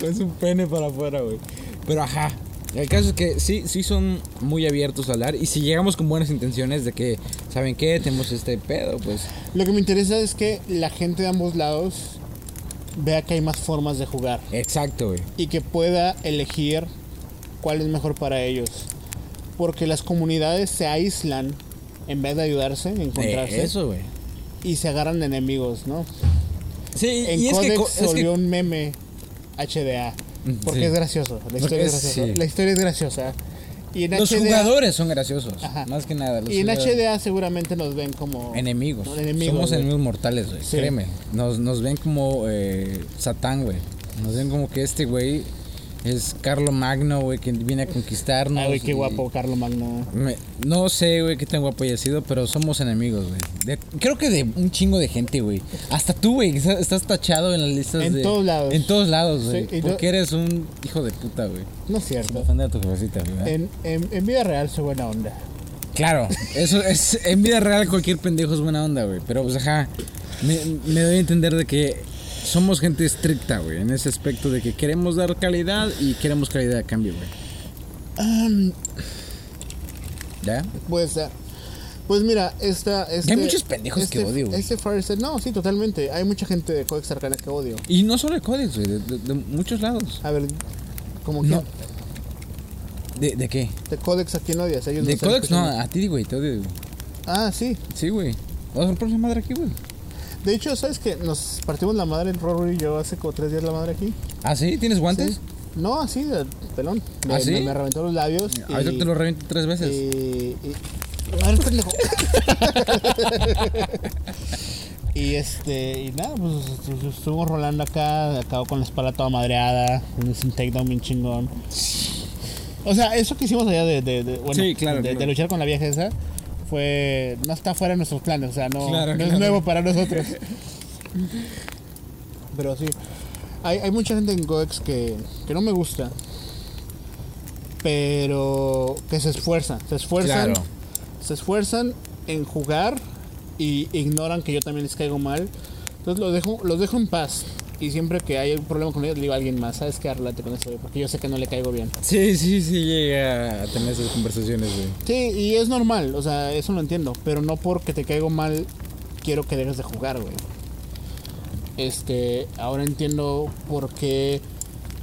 Con su pene para afuera, güey. Pero ajá. El caso es que sí, sí son muy abiertos a hablar. Y si llegamos con buenas intenciones de que, ¿saben qué? Tenemos este pedo, pues. Lo que me interesa es que la gente de ambos lados vea que hay más formas de jugar Exacto, güey. y que pueda elegir cuál es mejor para ellos. Porque las comunidades se aíslan en vez de ayudarse, encontrarse, Eh, eso, güey. y se agarran de enemigos, ¿no? Sí, En y es que, Codex co- se es volvió que un meme HDA. Porque Sí. es gracioso. La historia es, graciosa. sí. La historia es graciosa. Y en los HDA, jugadores son graciosos. Ajá. Más que nada. los Y en jugadores- HDA seguramente nos ven como Enemigos. Somos enemigos mortales, güey. Sí. Créeme. Nos, nos ven como eh, Satán, güey. Nos ven como que este güey es Carlo Magno, güey, que viene a conquistarnos. Ay, güey, qué guapo, Carlo Magno. Me- no sé, güey, qué tan guapo haya sido, pero somos enemigos, güey. Creo que de un chingo de gente, güey. Hasta tú, güey, estás, tachado en las listas En de... todos lados. En todos lados, güey. Sí, porque eres un hijo de puta, güey. No es cierto. ofender a tu jefecita, güey. En, en, en vida real soy buena onda. Claro, eso es... En vida real cualquier pendejo es buena onda, güey. Pero, pues, ajá, me, me doy a entender de que somos gente estricta, güey, en ese aspecto de que queremos dar calidad y queremos calidad a cambio, güey. Um, ¿Ya? puede ser. Pues mira, esta. Este, hay muchos pendejos que este- odio, güey. Este Fire Sale- no, sí, totalmente. Hay mucha gente de Codex Arcana que odio. Y no solo de Codex, güey, de, de- de muchos lados. A ver, como No. que. ¿De, de qué? De Codex a quién odias. Ellos De Codex, no, a ti, güey, te odio. güey. Ah, sí. Sí, güey. Vamos a romper esa madre aquí, güey. De hecho, ¿sabes que Nos partimos la madre, Rory y yo, hace como tres días la madre aquí. ¿Ah, sí? ¿Tienes guantes? Sí. No, así, de pelón. Me, ¿Ah, sí? me, me reventó los labios. Ahorita te lo reviento tres veces. Y, y- a ver, pendejo. <laughs> y este, y nada, pues estu- estuvimos rolando acá, acabo con la espalda toda madreada, un takedown bien chingón. O sea, eso que hicimos allá de, de, de- bueno, Sí, claro, de, de claro. luchar con la vieja esa, fue, no está fuera de nuestros planes, o sea, no, Claro, no claro. es nuevo para nosotros. <laughs> Pero sí, hay, hay mucha gente en Goex que, que no me gusta, pero que se esfuerzan, se esfuerzan Claro. se esfuerzan en jugar y ignoran que yo también les caigo mal. Entonces los dejo, los dejo en paz. Y siempre que hay un problema con ellos, le digo a alguien más, ¿sabes qué? Arreglate con eso, güey, porque yo sé que no le caigo bien. Sí, sí, sí, llega a tener esas conversaciones, güey. Sí, y es normal, o sea, eso lo entiendo. Pero no porque te caigo mal, quiero que dejes de jugar, güey. Este, ahora entiendo por qué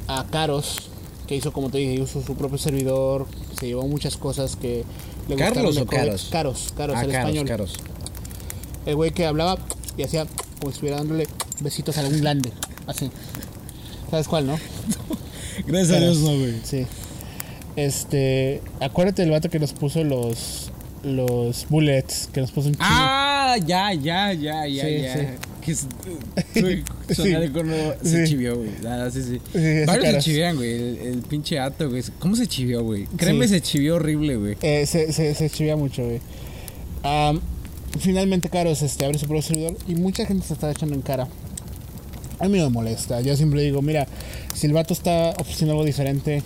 a Caros, que hizo, como te dije, hizo su propio servidor, se llevó muchas cosas que le ¿Carlos o. Caros? Caros, Caros, ah, el caros, español. caros. El güey que hablaba y hacía como si estuviera dándole besitos a algún glande. Así. ¿Sabes cuál, no? <laughs> Gracias a Dios, no, güey. Sí. Este. Acuérdate del vato que nos puso los. Los bullets. Que nos puso un. Ah, ya, ya, ya, ya, Sí, ya. sí. Que sonar <laughs> con se Sí. chivió, güey. Ah, sí, sí. Sí, Varios se caras. chivean, güey. El, el pinche ato, güey. ¿Cómo se chivió, güey? Créeme, Sí. se chivió horrible, güey. Eh, se, se, se chivía mucho, güey. Finalmente, Caros este, abre su propio servidor y mucha gente se está echando en cara. A mí no me molesta. Yo siempre digo, mira, si el vato está ofreciendo algo diferente,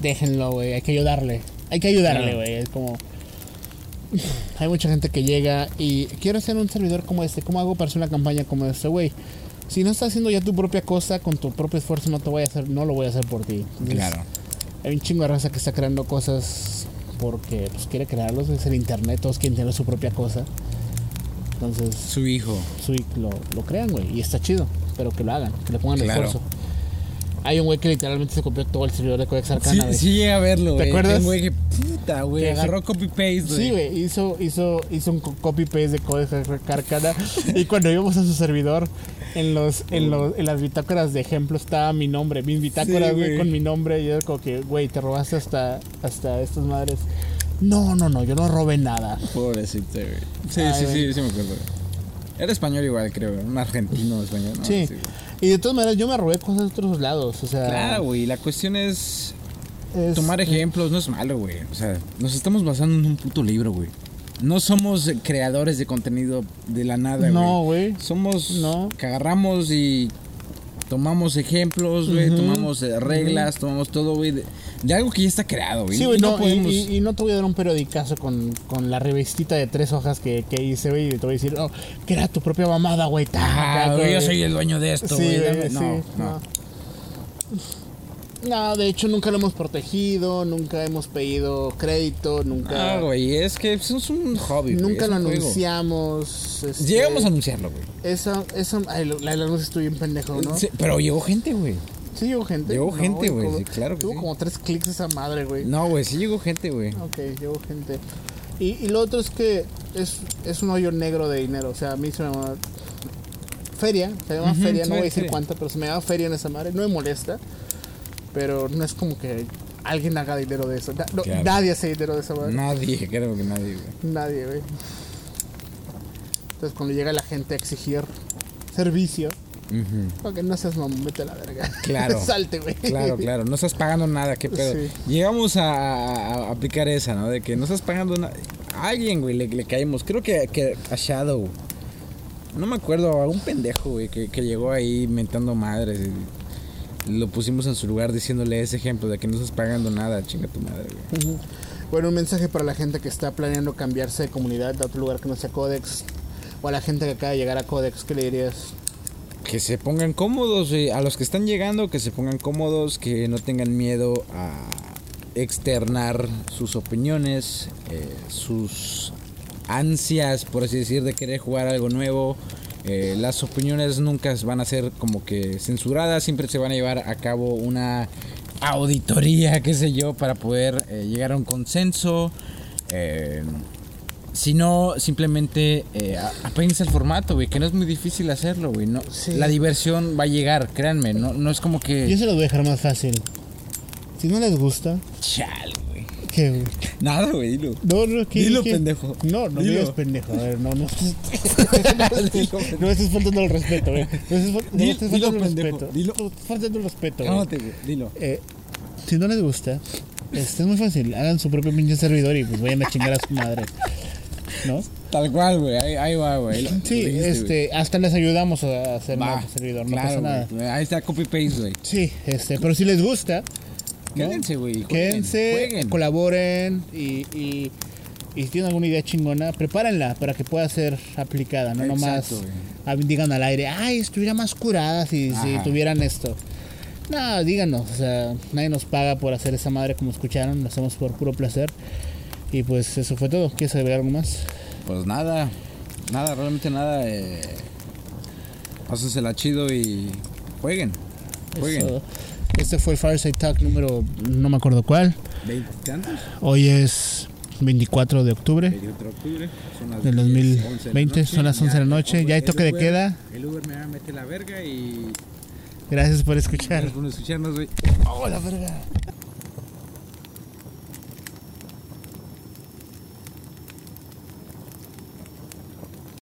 déjenlo, güey. Hay que ayudarle. Hay que ayudarle, güey. Es como. Hay mucha gente que llega y quiero hacer un servidor como este. ¿Cómo hago para hacer una campaña como este, güey? Si no estás haciendo ya tu propia cosa con tu propio esfuerzo, no te voy a hacer, no lo voy a hacer por ti. Entonces, Claro. hay un chingo de raza que está creando cosas porque pues, quiere crearlos. Es el internet, todos quieren tener su propia cosa. Entonces, Su hijo. su, lo, lo crean, güey. Y está chido. Pero que lo hagan, que le pongan Claro. esfuerzo. Hay un güey que literalmente se copió todo el servidor de Codex Sí, Arcana, güey. sí llega a verlo, ¿Te güey. acuerdas? Un güey que puta, güey. Agarró copy-paste, güey. Sí, güey, hizo, hizo, hizo un co- copy-paste de Codex Arcana. y cuando íbamos a su servidor, en los, en los, en las bitácoras de ejemplo estaba mi nombre, mis bitácoras, Sí, güey, con mi nombre. Y yo como que, güey, te robaste hasta, hasta estas madres. No, no, no, yo no robé nada. Pobrecito, güey. Sí, Ay, sí, güey. sí, sí me acuerdo. Era español igual, creo. Un argentino español, ¿no? Sí. Y de todas maneras, yo me robé cosas de otros lados. O sea, Claro, güey. La cuestión es es- tomar ejemplos. No es malo, güey. O sea, nos estamos basando en un puto libro, güey. No somos creadores de contenido de la nada, güey. No, güey. Somos No. que agarramos y tomamos ejemplos, güey. Tomamos eh, reglas, tomamos todo, güey. De, algo que ya está creado, güey. Sí, Y güey, no, y- podemos- y, y no te voy a dar un periodicazo con, con la revistita de tres hojas que, que hice, güey, y te voy a decir, oh, que era tu propia mamada, güey. Ah, güey, yo soy el dueño de esto, Sí, güey. dame- sí, no, no. no. No, de hecho nunca lo hemos protegido, nunca hemos pedido crédito, nunca, Ah, güey, es que eso es un hobby, nunca lo anunciamos. este, Llegamos a anunciarlo, güey. Esa, esa, ay, lo- la del anuncio estoy bien pendejo, ¿no? Sí, pero llegó gente, güey. Sí, llegó gente. Llegó No, gente, güey, sí, claro que Tuvo sí. como tres clics esa madre, güey. No, güey, sí llegó gente, güey. Ok, llegó gente. Y, y lo otro es que es, es un hoyo negro de dinero. O sea, a mí se me llama feria. Se llama Ujú, feria, sí, no voy a decir feria. cuánto, pero se me llama feria en esa madre. No me molesta. Pero no es como que alguien haga dinero de eso. Na- no, Claro. Nadie hace dinero de esa madre. Nadie, <laughs> creo que nadie, güey. Nadie, güey. Entonces cuando llega la gente a exigir servicio, Ujú. ok, no seas mamón, vete a la verga. <laughs> Claro. <laughs> Salte, güey. Claro, claro, no estás pagando nada, qué pedo. Sí. Llegamos a, aplicar esa, ¿no? De que no estás pagando nada. A alguien, güey, le, le caímos. Creo que, que a Shadow. No me acuerdo, a un pendejo, güey, que, que llegó ahí mentando madres. y lo pusimos en su lugar diciéndole ese ejemplo de que no estás pagando nada, chinga tu madre, güey. Bueno, un mensaje para la gente que está planeando cambiarse de comunidad a otro lugar que no sea Codex. O a la gente que acaba de llegar a Codex, ¿qué le dirías? Que se pongan cómodos, a los que están llegando, que se pongan cómodos, que no tengan miedo a externar sus opiniones, eh, sus ansias, por así decir, de querer jugar algo nuevo. Eh, las opiniones nunca van a ser como que censuradas, siempre se van a llevar a cabo una auditoría, qué sé yo, para poder eh, llegar a un consenso. Eh, si no, simplemente eh, a- apéguense al formato, güey, que no es muy difícil hacerlo, güey. No, Sí. La diversión va a llegar, créanme, no, no es como que... Yo se lo voy a dejar más fácil. Si no les gusta, Chale, güey. ¿qué, güey? Nada, güey, dilo. No, no, ¿qué? Dilo, qué? pendejo. No, no Dilo. digas pendejo. A ver, no, no. <laughs> Dilo, No me estés faltando el respeto, güey. No me estés, no Dilo, faltando el pendejo, respeto. dilo. No, estás faltando el respeto, güey. Cálmate, güey, dilo. Eh, si no les gusta, este es muy fácil. Hagan su propio pinche servidor y pues vayan a chingar a su madre. ¿No? <laughs> Tal cual, güey, ahí, ahí va, güey. Sí, dijiste, este, hasta les ayudamos a hacer nuestro servidor, no claro, pasa nada. Ahí está copy-paste, güey. Sí, este, pero si les gusta, ¿no? Quédense, güey. quédense, jueguen. colaboren y, y, y si tienen alguna idea chingona, prepárenla para que pueda ser aplicada, no nomás Exacto, ah, digan al aire, ay, estuviera más curada si, si tuvieran esto. No, díganos, o sea, nadie nos paga por hacer esa madre como escucharon, lo hacemos por puro placer. Y pues eso fue todo. ¿Quieres agregar algo más? Pues nada, nada, realmente nada. Eh, pásensela chido y jueguen. Jueguen. Eso. Este fue el Fireside Talk número, no me acuerdo cuál. ¿20 tantos? Hoy es 24 de octubre. 24 de octubre. Son las Del 10, 2020, 11 de la noche. son las 11 de la noche, ya hay toque de Uber- queda. El Uber me va a meter la verga y. Gracias por escuchar. Gracias por escucharnos, güey. Oh, la verga.